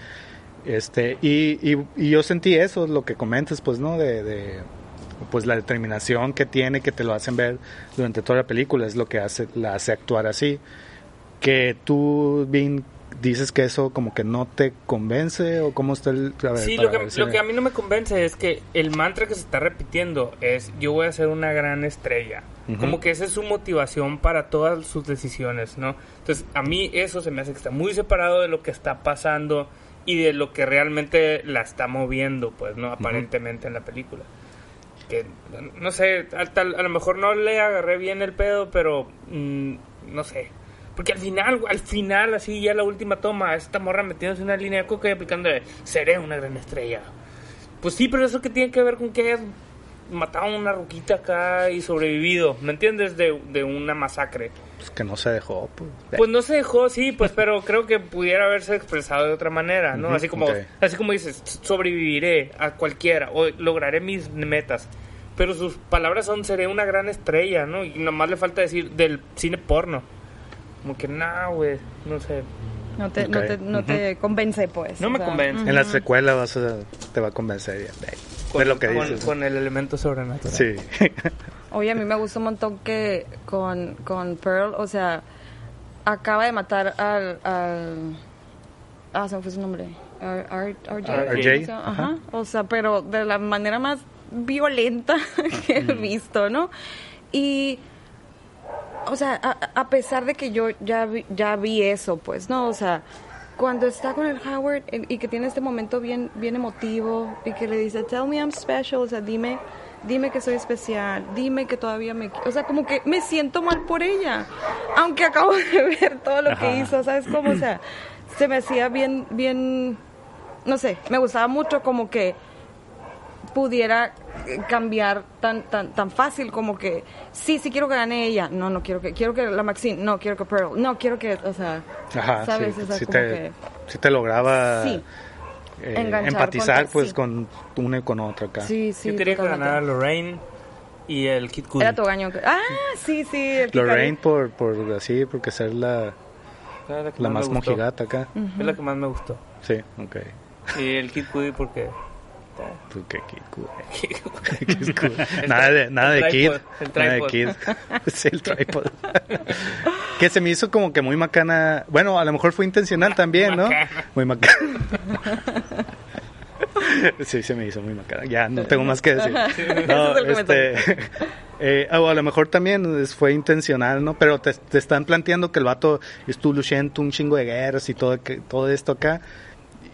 Este, y, y, yo sentí eso, lo que comentas, pues, ¿no? De, pues la determinación que tiene, que te lo hacen ver durante toda la película, es lo que hace, la hace actuar así. Que tú, bien dices que eso como que no te convence o cómo está el... sí, lo que, lo que a mí no me convence es que el mantra que se está repitiendo es yo voy a ser una gran estrella. Como que esa es su motivación para todas sus decisiones, ¿no? Entonces, a mí eso se me hace que está muy separado de lo que está pasando y de lo que realmente la está moviendo, pues, ¿no? Aparentemente en la película. Que, no sé, a, lo mejor no le agarré bien el pedo, pero mm, no sé. Porque al final, al final, así ya la última toma, esta morra metiéndose en una línea de coca y aplicando seré una gran estrella. Pues sí, pero eso que tiene que ver con que es matado a una ruquita acá y sobrevivido, ¿me entiendes? De, de una masacre. Pues que no se dejó, pues. Pues no se dejó, sí, pues, pero creo que pudiera haberse expresado de otra manera, ¿no? así como, así como dices, sobreviviré a cualquiera o lograré mis metas. Pero sus palabras son, seré una gran estrella, ¿no? Y nomás le falta decir del cine porno. Como que, no, güey, no sé. No te, no te, no te convence, pues. No me convence. En la secuela vas a, te va a convencer ya. Con, lo que dices. Con el elemento sobrenatural. Sí. Oye, a mí me gusta un montón que con, con Pearl, o sea, acaba de matar al... al ah, se me fue su nombre. RJ. Ajá. O sea, pero de la manera más violenta que he visto, ¿no? Y o sea, a, pesar de que yo ya vi, ya vi eso, pues, ¿no? O sea, cuando está con el Howard y que tiene este momento bien, bien emotivo y que le dice, tell me I'm special, o sea, dime, dime que soy especial, dime que todavía me... O sea, como que me siento mal por ella, aunque acabo de ver todo lo que hizo, ¿sabes cómo? O sea, se me hacía bien, bien, no sé, me gustaba mucho como que pudiera cambiar tan tan tan fácil como que sí sí quiero que gane ella. No no quiero que quiero que la Maxine no quiero que Pearl no quiero que o sea sabes sí, te, te lograba eh, empatizar pues con una y con otra acá. Sí sí yo quería que ganara Lorraine y el Kid Cudi. Era tu gaño ah sí sí Lorraine por por así porque ser la la, más, mojigata acá. Es la que más me gustó. Sí ok. Y el Kid Cudi porque Tú Nada de, nada de kid. Nada de kid. sí, el tripod. que se me hizo como que muy macana. Bueno, a lo mejor fue intencional también, ¿no? Muy macana. sí, se me hizo muy macana. Ya, no tengo más que decir. No, este... Eh, o a lo mejor también fue intencional, ¿no? Pero te, te están planteando que el vato estuvo luchando un chingo de guerras y todo, que, todo esto acá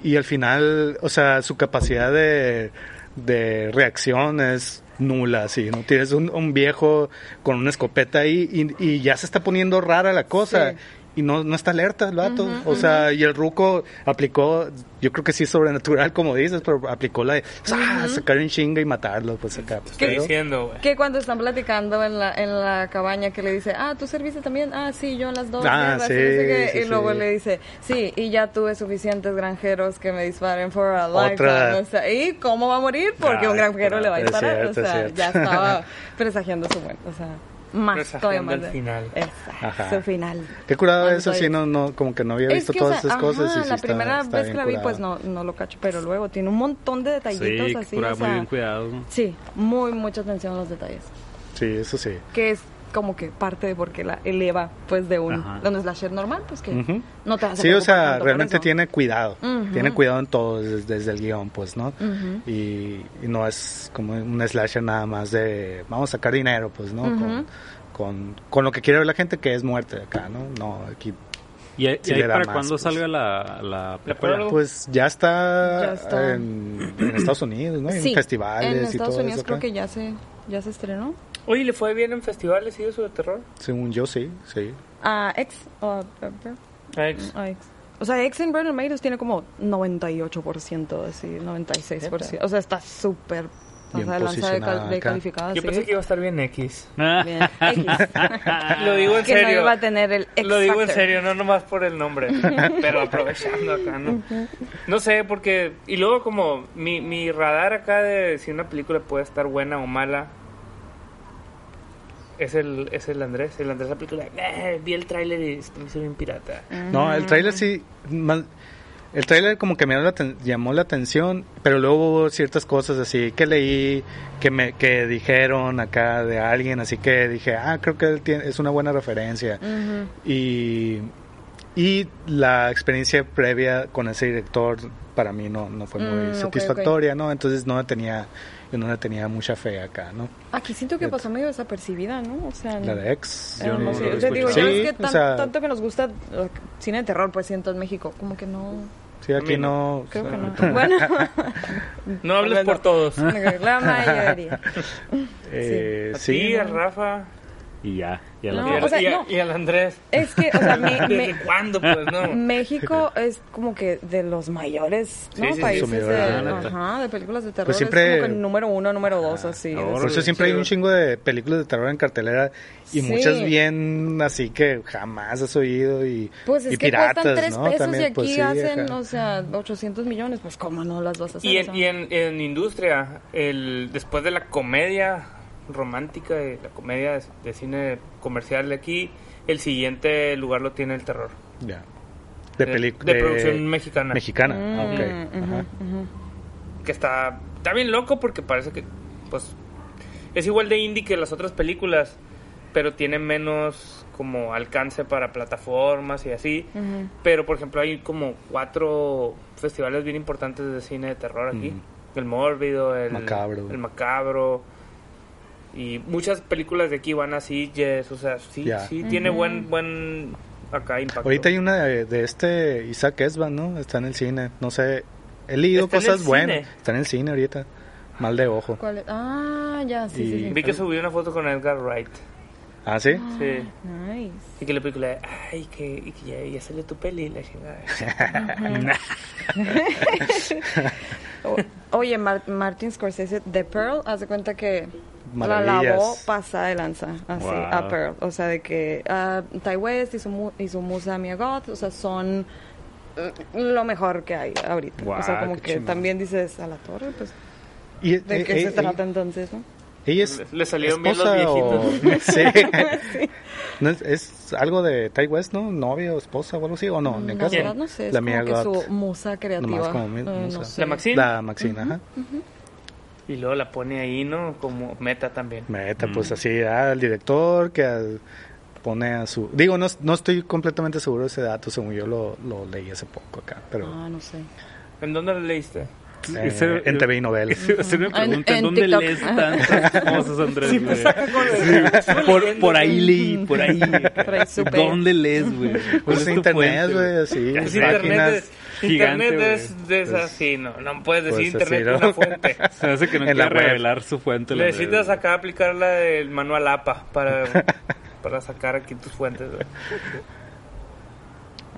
y al final, o sea, su capacidad de, de reacción es nula, así, ¿no? Tienes un, un viejo con una escopeta ahí y, ya se está poniendo rara la cosa y no, no está alerta el vato. o sea, y el ruco aplicó, yo creo que sí es sobrenatural, como dices, pero aplicó la de sacar un chinga y matarlo, pues acá. Pues, ¿Qué diciendo, Que cuando están platicando en la, en la cabaña que le dice, ah, ¿tú serviste también? Ah, sí, yo en las dos. Ah, sí, y luego le dice, sí, y ya tuve suficientes granjeros que me disparen for a lifetime. O sea, ¿y cómo va a morir? Porque un granjero le va a disparar. o sea, ya estaba presagiando su muerte. O sea más todavía más. El final. Exacto, su final. Qué curado eso, sí, no, no, como que no había visto todas esas cosas. Y la primera vez que la vi, pues no, no lo cacho, pero luego tiene un montón de detallitos sí, así. muy bien cuidado. Sí, muy, mucha atención a los detalles. Sí, eso sí. Que es como que parte de porque la eleva pues de un donde es la normal pues que no te hace sí o sea realmente tiene cuidado. Tiene cuidado en todo desde, el guion pues no y, no es como un slasher nada más de vamos a sacar dinero pues no con, con, lo que quiere ver la gente que es muerte acá no no aquí ¿Y, ahí para cuándo salga la, la Pues ya está, En, Estados Unidos, ¿no? En festivales en Estados y Unidos creo que ya se, ya se estrenó. Oye, ¿le fue bien en festivales y eso de terror? Según yo, sí, sí. ¿A X? ¿A X? O sea, X en Brennan Mayors tiene como 98%, así, 96%. O sea, está súper o sea, lanza de, calificada. Yo pensé que iba a estar bien X. Bien, X. Lo digo en serio. Que no iba a tener el X Lo digo en serio, no nomás por el nombre. pero aprovechando acá, ¿no? No sé, porque... Y luego como mi, mi radar acá de si una película puede estar buena o mala es el, es el Andrés. El Andrés la película. Eh, vi el tráiler y me hizo bien pirata. No, el tráiler sí. el tráiler como que me llamó la atención, pero luego hubo ciertas cosas así que leí, que me que dijeron acá de alguien, así que dije, ah, creo que él tiene, es una buena referencia. Y y la experiencia previa con ese director para mí no, no fue muy mm, satisfactoria, ¿no? Entonces no tenía yo no tenía mucha fe acá, ¿no? Aquí siento que pasó medio desapercibida, ¿no? O sea, la de ex. Yo no, te digo, sí, es que tanto que nos gusta el cine de terror, pues siento en México, como que no. Sí, aquí no. Creo que no. bueno. no hables por todos. La mayoría. Eh, sí. sí. Rafa. Y ya. Y, al Andrés. Es que, o sea, ¿Desde cuándo? Pues no. México es como que de los mayores ¿no? países de, ajá, de, películas de terror. Pues siempre, es como que número uno, número dos, así. por eso siempre hay un chingo de películas de terror en cartelera y muchas bien así que jamás has oído y Pues es y que piratas, cuestan tres pesos También, y aquí pues, hacen, o sea, 800 millones, pues cómo no las vas a hacer. Y en, y en, en industria, el después de la comedia romántica de la comedia de, cine comercial de aquí, el siguiente lugar lo tiene el terror. Ya. De, de, producción mexicana. Mexicana, mm, Que está, está bien loco porque parece que, pues, es igual de indie que las otras películas, pero tiene menos como alcance para plataformas y así. Pero, por ejemplo, hay como cuatro festivales bien importantes de cine de terror aquí. El Mórbido, el Macabro. El Macabro y muchas películas de aquí van así, yes, o sea, sí, sí, tiene buen, buen acá impacto. Ahorita hay una de, este Isaac Esban, ¿no? Está en el cine, no sé, he leído cosas buenas. Está en el cine ahorita, mal de ojo. ¿Cuál Ah, ya, sí, sí, Vi que subió una foto con Edgar Wright. ¿Ah, sí? sí. Nice. Y que la película, ay, que, que ya, salió tu peli, la chingada. Oye, Martin Scorsese, The Pearl, haz de cuenta que la lavó pasada de lanza, así, a Pearl. O sea, de que uh, Ty West y su, y su musa Mia Goth, o sea, son uh, lo mejor que hay ahorita. o sea, como que también dices, a la torre, pues, ¿de eh, qué se eh, trata entonces, no? Ella es le, salieron bien los viejitos. sí. ¿No es, es, algo de Ty West, ¿no? ¿Novia o esposa o algo así? ¿O no? En caso, verdad no sé. Es la como que su musa creativa. Como eh, No sé. ¿La Maxine? La Maxine, ajá. Y luego la pone ahí, ¿no? Como meta también. Meta, pues así, al director que pone a su... Digo, no, no estoy completamente seguro de ese dato, según yo lo, lo leí hace poco acá, pero... Ah, no sé. ¿En dónde lo leíste? Eh, en TV y novelas. Se me pregunta, ¿en, ¿dónde lees tantas cosas, Andrés? Sí, pues, sí. por, por, ahí leí, por ahí. ¿Dónde lees, güey? Pues internet, güey, así. Es internet, internet es de pues, sí, no, no puedes decir pues internet es una fuente. Se hace que no quiere revelar su fuente. Necesitas acá aplicar la del manual APA para, para sacar aquí tus fuentes.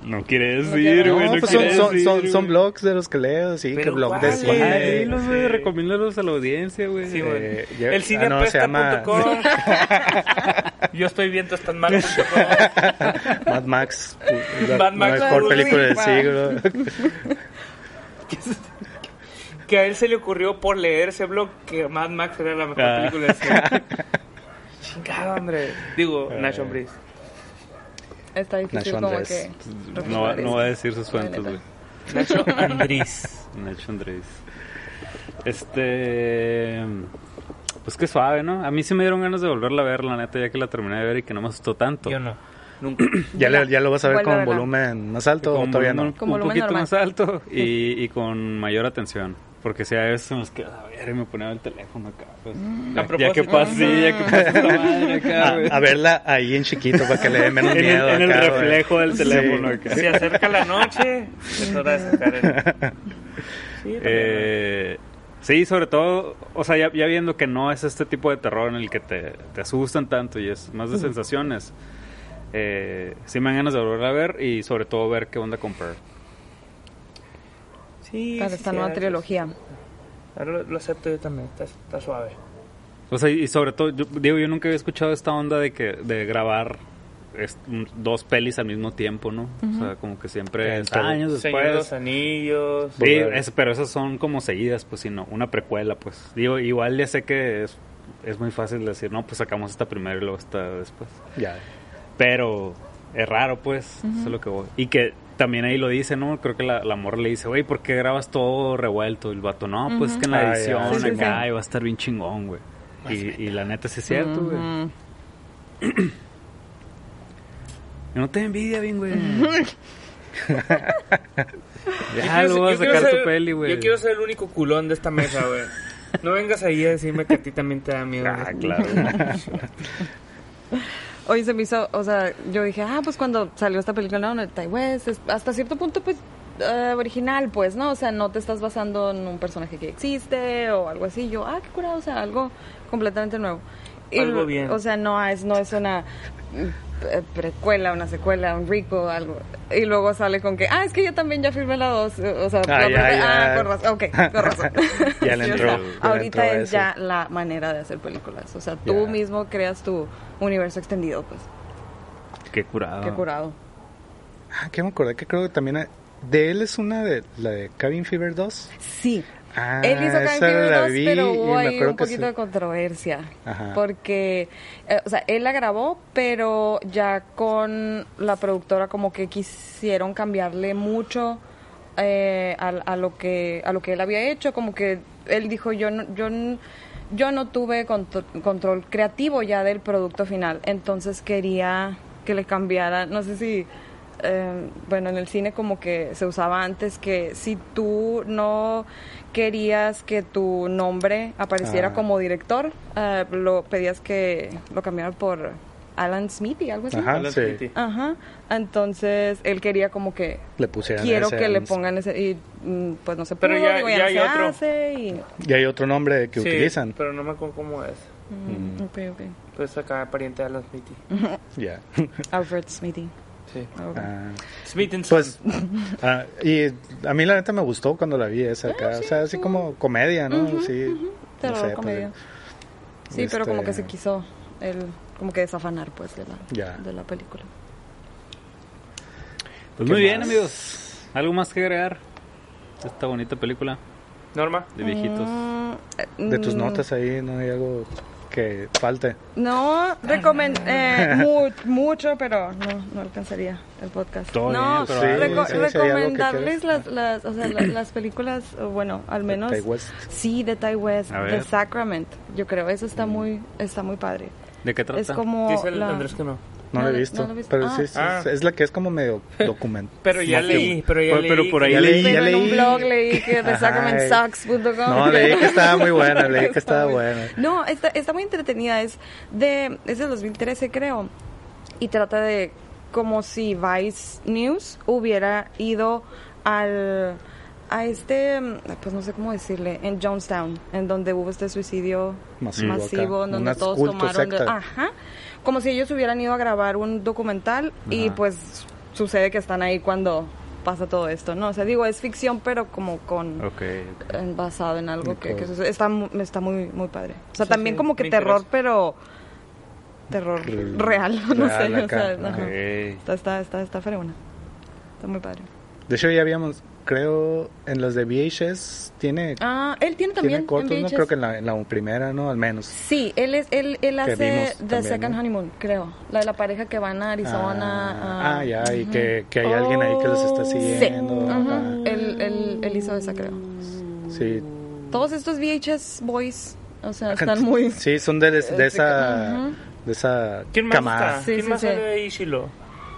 No quiere decir, güey. No, pues son, son, son, blogs de los que leo, sí, que blog de cine. los güey, recomiéndalos a la audiencia, güey. Sí, güey. Eh, el cineapesta.com. Ah, yo estoy viendo estas malas. Mad Max. Mad Max. La mejor película del siglo. que a él se le ocurrió por leer ese blog que Mad Max era la mejor ah. película del siglo. Chingado, hombre. Digo, uh, Nacho Breeze. Está difícil como que... No, no va a decir sus fuentes, güey. Nacho Andrés. Nacho Andrés. Este... Pues qué suave, ¿no? A mí sí me dieron ganas de volverla a ver, la neta, ya que la terminé de ver y que no me asustó tanto. Yo no. Nunca. ¿Ya, ya lo vas a ver con volumen más alto o todavía no? Con un poquito más alto y, y con mayor atención. Porque si a veces nos queda a ver y me ponía el teléfono acá. Pues, mm. ya, que pasa, sí, ya que pasa esta madre acá, a, a, verla ahí en chiquito para que le dé menos miedo. en, el, en el reflejo del teléfono sí. acá. Si acerca la noche, es hora de sacar el. Sí, eh, sí, sobre todo, o sea, ya, ya, viendo que no es este tipo de terror en el que te, te asustan tanto y es más de sensaciones. Eh, sí me dan ganas de volver a ver y sobre todo ver qué onda con Pearl para esta nueva trilogía. Lo, acepto yo también, está, suave. O sea, y sobre todo, yo, digo, yo nunca había escuchado esta onda de que de grabar dos pelis al mismo tiempo, ¿no? O sea, como que siempre años después. los anillos. Sí, pero esas son como seguidas, pues, sino una precuela, pues. Digo, igual ya sé que es, es muy fácil decir, no, pues sacamos esta primero y luego esta después. Ya. Pero es raro, pues, eso es lo que voy. Y que también ahí lo dice, ¿no? Creo que la, la morra le dice, güey, ¿por qué grabas todo revuelto? el vato, no, pues es que en la ah, edición acá va a estar bien chingón, güey. Y, y, la neta sí es cierto, güey. no te envidia bien, güey. ya lo vas a sacar tu peli, güey. Yo quiero ser el único culón de esta mesa, güey. No vengas ahí a decirme que a ti también te da miedo. Ah, claro. Hoy se me hizo, o sea, yo dije, ah, pues cuando salió esta película, no, Tai West, es hasta cierto punto, pues, uh, original, pues, ¿no? O sea, no te estás basando en un personaje que existe o algo así. Yo, ah, qué curado, o sea, algo completamente nuevo. algo bien. O sea, no es, no es una eh, precuela, una secuela, un rico, algo. Y luego sale con que, ah, es que yo también ya firmé la 2. O sea, ah, ah con razón. Ok, con razón. ya le entró. ahorita es ya la manera de hacer películas. O sea, tú mismo creas tu universo extendido, pues. Qué curado. Qué curado. Ah, que me acordé que creo que también de él es una de la de Cabin Fever 2. Sí. Ah, Él hizo Cabin Fever 2, pero hubo ahí un poquito de controversia. Porque, eh, o sea, él la grabó, pero ya con la productora como que quisieron cambiarle mucho eh, a, lo que a lo que él había hecho. Como que él dijo, yo no, yo, yo no tuve control creativo ya del producto final. Entonces quería que le cambiara, no sé si eh, bueno, en el cine como que se usaba antes que si tú no querías que tu nombre apareciera ah. como director, eh, lo pedías que lo cambiaran por Alan Smithy, algo así. Ajá, sí. Ajá. Entonces él quería como que le pusieran quiero que le pongan ese y mm, pues no sé, pero ya, ya, hay otro. Hace y... ya hay otro nombre que utilizan. Pero no me acuerdo cómo es. Mm, mm. Ok, ok. Pues acá pariente de Alan Smithy. Ya. Alfred Smithy. Sí. Ah, pues, ah, y a mí la neta me gustó cuando la vi esa acá. Ah, o sea, así como comedia, ¿no? sí. no sé, comedia. sí, pero como que se este quiso el, como que desafanar, pues, de la, de la película. Pues muy bien, amigos. ¿Algo más que agregar? Esta bonita película. Norma. De viejitos. Mm, de tus mm. notas ahí, ¿no hay algo que falte. No, recomend eh, mucho, pero no, no alcanzaría el podcast. no, recomendarles las, las, o sea, las, películas, bueno, al menos. De West. Sí, de Ty West, de Sacrament. Yo creo, eso está muy, está muy padre. ¿De qué trata? Es como. Dice el Andrés que no. No, lo he visto. pero sí, ah. es la que es como medio documental. pero ya leí, pero ya leí. Pero por ahí leí, ya leí. en un blog leí que de sacramentsucks.com. No, leí que estaba muy buena, leí que estaba buena. No, está, está muy entretenida. Es de, es de 2013, creo. Y trata de como si Vice News hubiera ido al a este, pues no sé cómo decirle, en Jonestown, en donde hubo este suicidio masivo, en donde todos tomaron, ajá, como si ellos hubieran ido a grabar un documental y pues sucede que están ahí cuando pasa todo esto, ¿no? O sea, digo, es ficción, pero como con... basado en algo que, está, está muy, muy padre. O sea, también como que terror, pero... Terror real, no sé. O sea, está, está, está, está fregona. Está muy padre. De hecho, ya habíamos creo en los de VHS tiene ah él tiene también cortos no creo que en la, en la, primera no al menos. Sí él es él, él hace The Second Honeymoon creo. La de la pareja que van a Arizona ah, ah ya y que, que hay alguien ahí que los está siguiendo sí. él, él, él, hizo esa creo. Sí. Todos estos VHS boys o sea están muy sí son de, de, esa de esa ¿Quién más camada. Sí, ¿Quién sí, más sí. de Ishilo?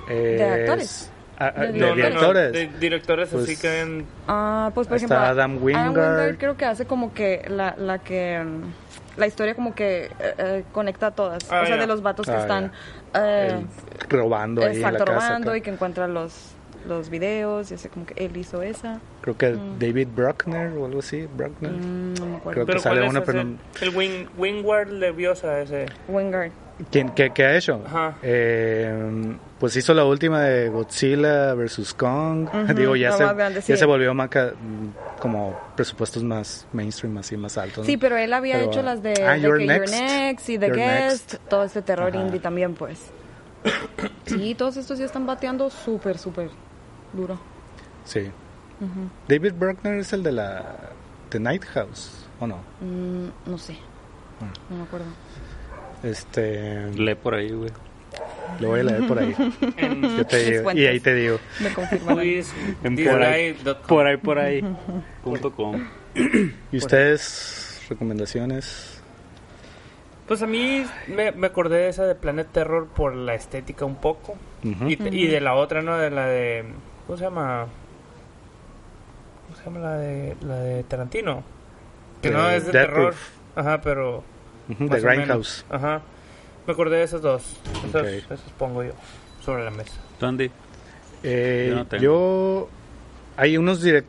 Eh, de actores Ah, ah, de, directores. de directores pues, así que en... Ah, pues por ejemplo... Adam Wingard. Adam Wingard creo que hace como que la, la que... Mm, la historia como que eh, eh, conecta a todas. Ah, o sea, de los vatos que ah, están... Eh, robando ahí exacto, en la robando y que encuentran los los videos, y así como que él hizo esa. Creo que mm. David Bruckner o algo así, Bruckner. Mm, no me acuerdo. Creo que sale una, pero... El Wing, Wingard Leviosa ese. Wingard. ¿Quién, qué, qué, ha hecho? Eh, pues hizo la última de Godzilla vs. Kong. Digo, ya se, ya se volvió maca, como presupuestos más mainstream, así más altos. Sí, pero él había hecho las de, ah, Your, Next, y The Guest, todo este terror indie también, pues. sí, todos estos ya están bateando súper, súper duro. Sí. David Bruckner es el de la The Night House, ¿o no? Mm, no sé. Ah. No me acuerdo. Este. Lee por ahí, güey. Lo voy a leer por ahí. Yo te digo, y ahí te digo. Me por, ahí, por ahí, por ahí. punto com. ¿Y ustedes, recomendaciones? Pues a mí me, me, acordé de esa de Planet Terror por la estética un poco. y, y, de la otra, ¿no? De la de. ¿Cómo se llama? ¿Cómo se llama la de, la de Tarantino? Que no es de terror. Ajá, pero de Grindhouse. Ajá. Me acordé de esos dos. Esos, pongo yo sobre la mesa. ¿Dónde? Eh, yo, hay unos direct,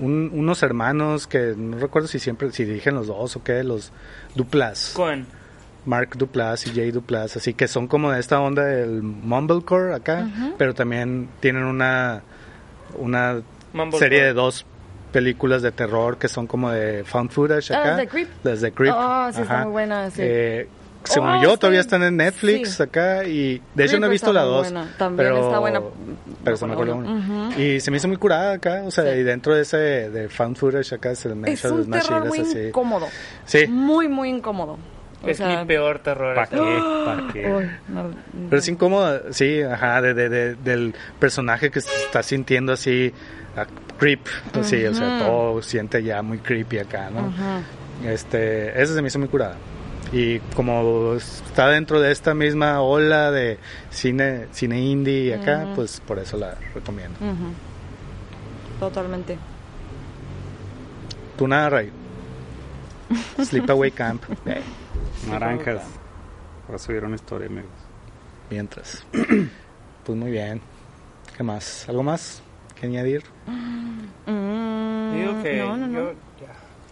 unos hermanos que no recuerdo si siempre si dirigen los dos o qué, los duplas. Cohen. Mark Duplass y Jay Duplass, así que son como de esta onda del mumblecore acá, pero también tienen una una serie de dos películas de terror que son como de found footage ah, acá. Las de Creep. Oh, sí, está muy buena, sí. Eh, según oh, yo, todavía están en Netflix acá y de hecho no he visto la 2. También pero, está buena. Pero se me acuerdo una. Y se me hizo muy curada acá, o sea, y dentro de ese de found footage acá se me Es un terror muy incómodo. Sí. Muy, muy incómodo. es mi peor terror. ¿Para qué? ¿Para qué? Pero es incómodo, sí, ajá, de, de, del personaje que se está sintiendo así, creep, sí, o sea, todo siente ya muy creepy acá, ¿no? Este, ese se me hizo muy curada. Y como está dentro de esta misma ola de cine, cine indie acá, pues por eso la recomiendo. Totalmente. Tú nada, Ray. Sleepaway Camp. Naranjas. Para subir una historia, amigos. Mientras. pues muy bien. ¿Qué más? ¿Algo más que añadir? Mm, Digo que no, no, no.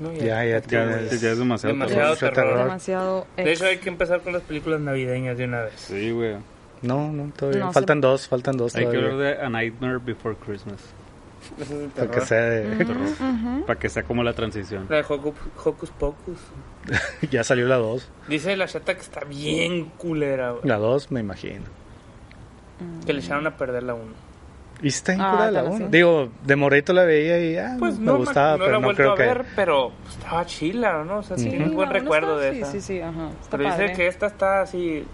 No, ya, ya, ya, es demasiado, demasiado terror. Demasiado de hecho, hay que empezar con las películas navideñas de una vez. Sí, güey. No, no, todavía. faltan dos, faltan dos. Hay que hablar de A Nightmare Before Christmas. Para que sea de... Para que sea como la transición. La de Hocus, Pocus. ya salió la 2. Dice la chata que está bien culera. Güey. La 2 me imagino. Que le echaron a perder la 1. Y está en ah, la 1. Digo, de morrito la veía y ah, pues me gustaba, no pero no creo a ver, que... pero estaba chila, ¿no? O sea, sí, un buen recuerdo de esa. Sí, sí, sí, ajá. Está pero dice que esta está así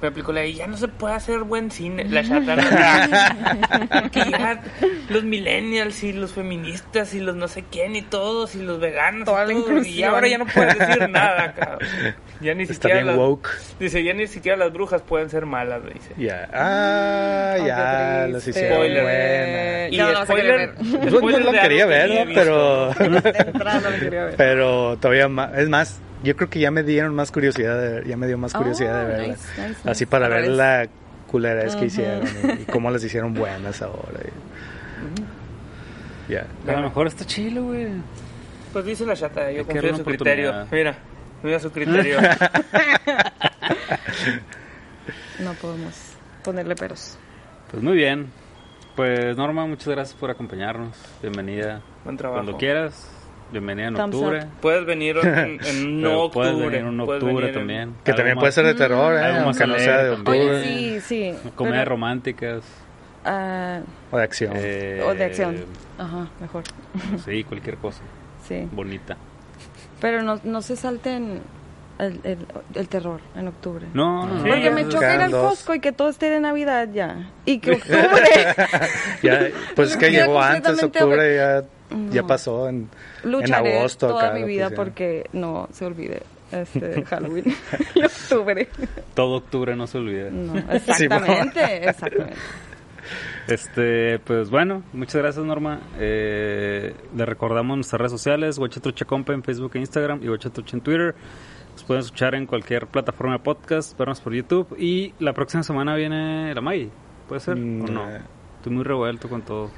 me aplicó la ya no se puede hacer buen cine. La chata. que ya los millennials y los feministas y los no sé quién y todos y los veganos. y, todo, y ahora ya no puedes decir nada, cabrón. Ya ni Está siquiera. Bien las, woke. Dice, ya ni siquiera las brujas pueden ser malas, dice. Ya. Ah, ya. Los hicieron spoiler. buenas. Y no, spoiler. Yo, yo no quería ver, pero. pero todavía más. Es más yo creo que ya me dieron más curiosidad, de, ya me dio más curiosidad de oh, verla. Así para ver la culera es que hicieron y, cómo las hicieron buenas ahora. Ya. A lo mejor está chilo, güey. Pues dice la chata, yo confío en su criterio. Mira, mira su criterio. no podemos ponerle peros. Pues muy bien. Pues Norma, muchas gracias por acompañarnos. Bienvenida. Buen trabajo. Cuando quieras. Bienvenida en octubre. Puedes venir en, en no octubre. Puedes venir en octubre también. Que también puede ser de terror, ¿eh? aunque no sea de octubre. Oye, sí, sí. Comedias románticas. Uh, o de acción. Eh, o de acción. Ajá, mejor. Sí, cualquier cosa. Sí. Bonita. Pero no, no se salten el, el, el, terror en octubre. No, no, sí, Porque me choca ir al Costco y que todo esté de Navidad ya. Y que octubre. ya, pues es que llegó antes, octubre ya ya pasó en, en agosto. toda mi vida porque no se olvide este Halloween y octubre. Todo octubre no se olvide. exactamente, exactamente. Este, pues bueno, muchas gracias Norma. Eh, le recordamos nuestras redes sociales, Compa en Facebook e Instagram y Huachatrucha en Twitter. Nos pueden escuchar en cualquier plataforma de podcast, vernos por YouTube y la próxima semana viene la May, ¿puede ser? ¿O no? Mm, Estoy muy revuelto con todo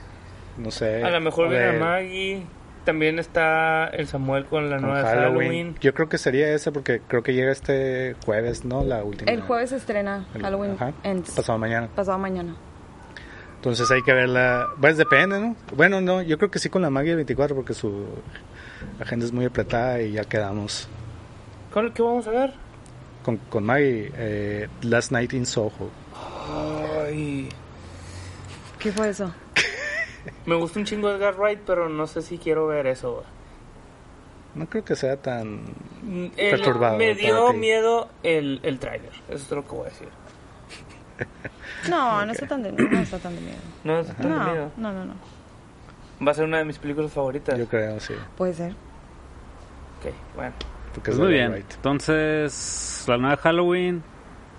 no sé. A lo mejor viene Maggie. También está el Samuel con la nueva Halloween. Yo creo que sería ese porque creo que llega este jueves, ¿no? La última. El jueves estrena Halloween. Pasado mañana. Pasado mañana. Entonces hay que verla. Pues depende, ¿no? Bueno, no, yo creo que sí con la Maggie 24 porque su agenda es muy apretada y ya quedamos. ¿Con qué vamos a ver? Con, con Maggie, eh, Last Night in Soho. Ay. ¿Qué fue eso? Me gusta un chingo Edgar Wright, pero no sé si quiero ver eso. No creo que sea tan mm, perturbado. Me dio miedo el, el tráiler, eso es lo que voy a decir. No, no está tan de, no está tan de miedo. No está tan de miedo. No, no, no. Va a ser una de mis películas favoritas. Yo creo, sí. Puede ser. Ok, bueno. Pues muy bien. Entonces, la nueva Halloween,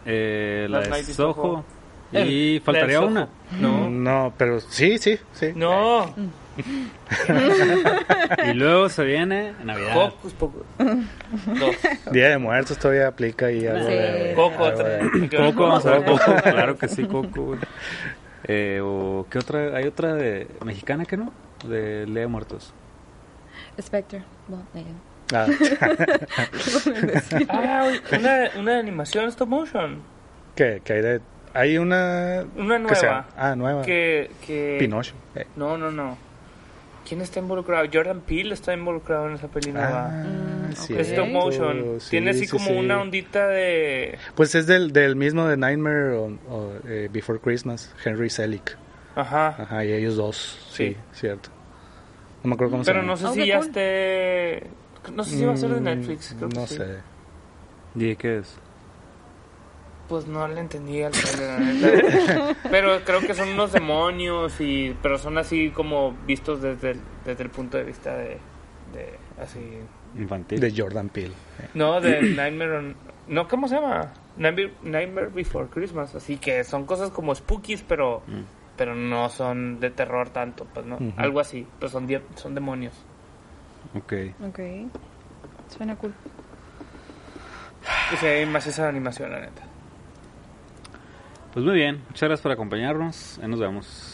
eh, la de Soho. Y faltaría una. No. No, pero sí, sí, sí. No. y luego se viene Navidad. Hocus Pocus. Día de Muertos todavía aplica y algo de, Coco. Coco, vamos a ver Coco. Claro que sí, Coco. Eh, o ¿qué otra? Hay otra de mexicana que no, de Lea Muertos. Spectre. Ah, ah una, una animación stop motion. ¿Qué? ¿Qué hay de...? Hay una... Una nueva. ah, nueva. Que... que... Pinocho. Eh. No, no, no. ¿Quién está involucrado? Jordan Peele está involucrado en esa película. Ah, mm, sí. Stop motion. Tiene así como una ondita de... Pues es del, del mismo de Nightmare o, eh, Before Christmas, Henry Selick. Ajá. Ajá, y ellos dos. Sí, cierto. No me acuerdo cómo Pero se llama. Pero no sé si ya esté... No sé si va a ser de mm, Netflix. Creo no que sé. ¿Y qué es? Pues no le entendí al trailer, Pero creo que son unos demonios y pero son así como vistos desde el, desde el punto de vista de, de así infantil de Jordan Peele. No, de Nightmare no, ¿cómo se llama? Nightmare, Before Christmas, así que son cosas como spookies, pero mm. pero no son de terror tanto, pues no, algo así, pero son son demonios. Ok. Ok. Suena cool. Y hay más esa animación, la neta. Pues muy bien, muchas gracias por acompañarnos. Ahí nos vemos.